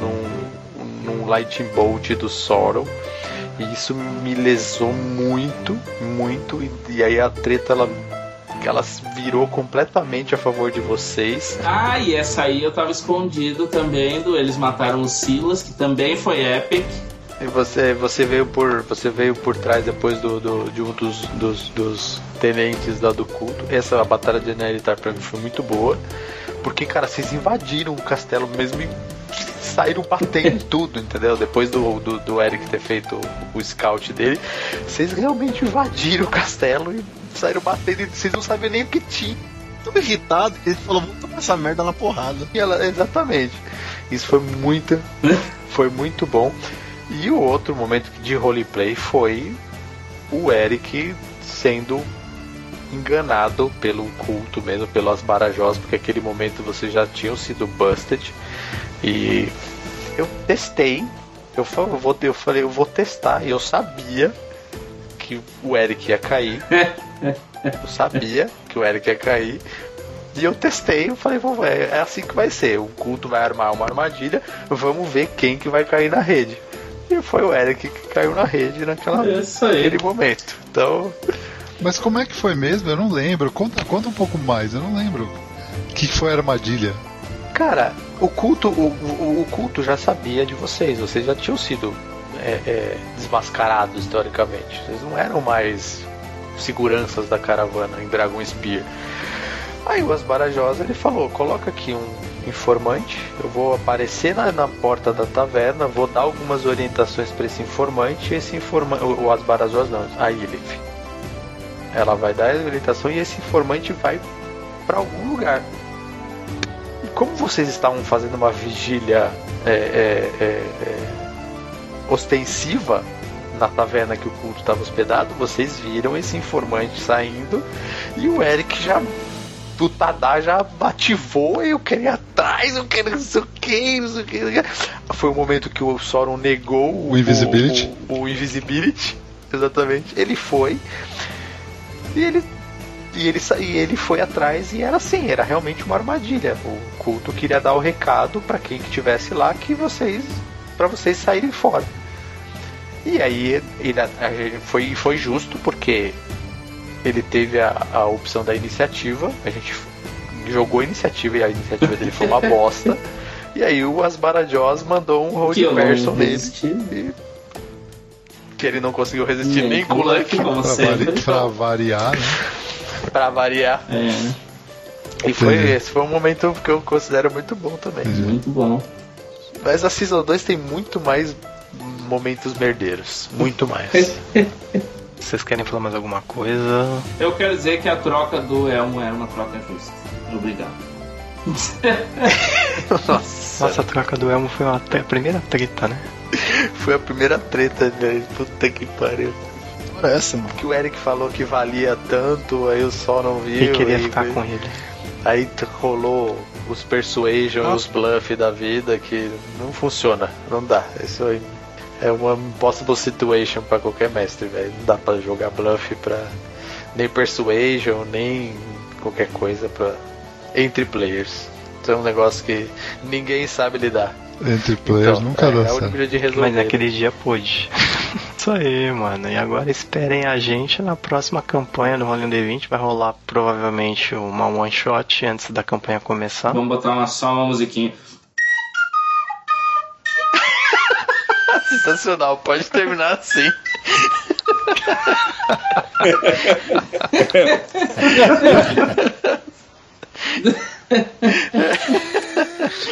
num, num Lightning Bolt do Sorrow. E isso me lesou muito, muito. E, e aí a treta ela que ela virou completamente a favor de vocês. Ah, e essa aí eu tava escondido também do Eles Mataram o Silas, que também foi epic. E você, você veio por você veio por trás depois do, do- de um dos, dos, dos tenentes lá do culto. Essa batalha de Neritar pra mim foi muito boa. Porque, cara, vocês invadiram o castelo mesmo e saíram batendo em tudo, entendeu? Depois do, do, do Eric ter feito o, o scout dele, vocês realmente invadiram o castelo e saíram batendo e vocês não sabiam nem o que tinha. Tô irritado que ele falou, vamos tomar essa merda na porrada. E ela- exatamente. Isso foi muito, foi muito bom. E o outro momento de roleplay foi o Eric sendo enganado pelo culto mesmo, pelas Barajós, porque aquele momento vocês já tinham sido busted. E eu testei. Eu falei, eu vou, eu falei, eu vou testar. E eu sabia que o Eric ia cair. Eu sabia que o Eric ia cair. E eu testei, eu falei, "Vamos, é, é assim que vai ser. O culto vai armar uma armadilha, vamos ver quem que vai cair na rede. E foi o Eric que caiu na rede naquela, É naquele momento. Então, Mas como é que foi mesmo? Eu não lembro. Conta, conta um pouco mais, eu não lembro. O que foi a armadilha? cara, o culto, o, o- o culto já sabia de vocês. Vocês já tinham sido é, é, desmascarados, teoricamente. Vocês não eram mais seguranças da caravana em Dragon Spear. Aí o Asbarajosa ele falou: coloca aqui um informante, eu vou aparecer na, na porta da taverna, vou dar algumas orientações para esse informante, e esse informante, o, o Asbarajosa não, a Ilif. Ela vai dar a orientação e esse informante vai para algum lugar. E como vocês estavam fazendo uma vigília é, é, é, é, ostensiva na taverna que o culto estava hospedado, vocês viram esse informante saindo e o Eric já do Tadá já ativou e eu queria ir atrás, eu queria não sei o que, não sei o que. Foi o momento que o Sauron negou O Invisibility. O, o, o Invisibility, exatamente. Ele foi e ele e ele, e ele foi atrás e era assim, era realmente uma armadilha. O culto queria dar o recado para quem que tivesse lá que vocês para vocês saírem fora. E aí ele, foi, foi justo porque ele teve a, a opção da iniciativa, a gente jogou a iniciativa e a iniciativa dele foi uma bosta. E aí o Asbarajós mandou um road person nele. e- Que ele não conseguiu resistir Nem nem com o com Luck, como Pra, sempre. vari- pra variar, né? pra variar. É, né? E foi, Entendi. esse foi um momento que eu considero muito bom também. muito bom. Mas a Season 2 tem muito mais momentos merdeiros. Muito mais. Vocês querem falar mais alguma coisa? Eu quero dizer que a troca do Elmo era uma troca justa. Obrigado. Nossa, Nossa, a troca do Elmo foi uma a primeira treta, né? foi a primeira treta, velho. Puta que pariu. Por essa, mano. Que o Eric falou que valia tanto, aí o Sol não viu. E queria aí, ficar com ele. Aí rolou os persuasion, os bluff da vida que não funciona, não dá. Isso aí é uma impossible situation pra qualquer mestre, velho. Não dá pra jogar bluff pra nem persuasion, nem qualquer coisa pra entre players. Isso é um negócio que ninguém sabe lidar. Entre players Então, nunca é, dá é o único certo. resolver. Mas naquele dia pôde. Isso aí, mano. E agora esperem a gente na próxima campanha do Rolling D20. Vai rolar provavelmente uma one shot antes da campanha começar. Vamos botar uma, só uma musiquinha. Sensacional, pode terminar assim.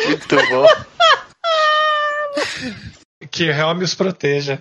Muito bom. Que Helm os proteja.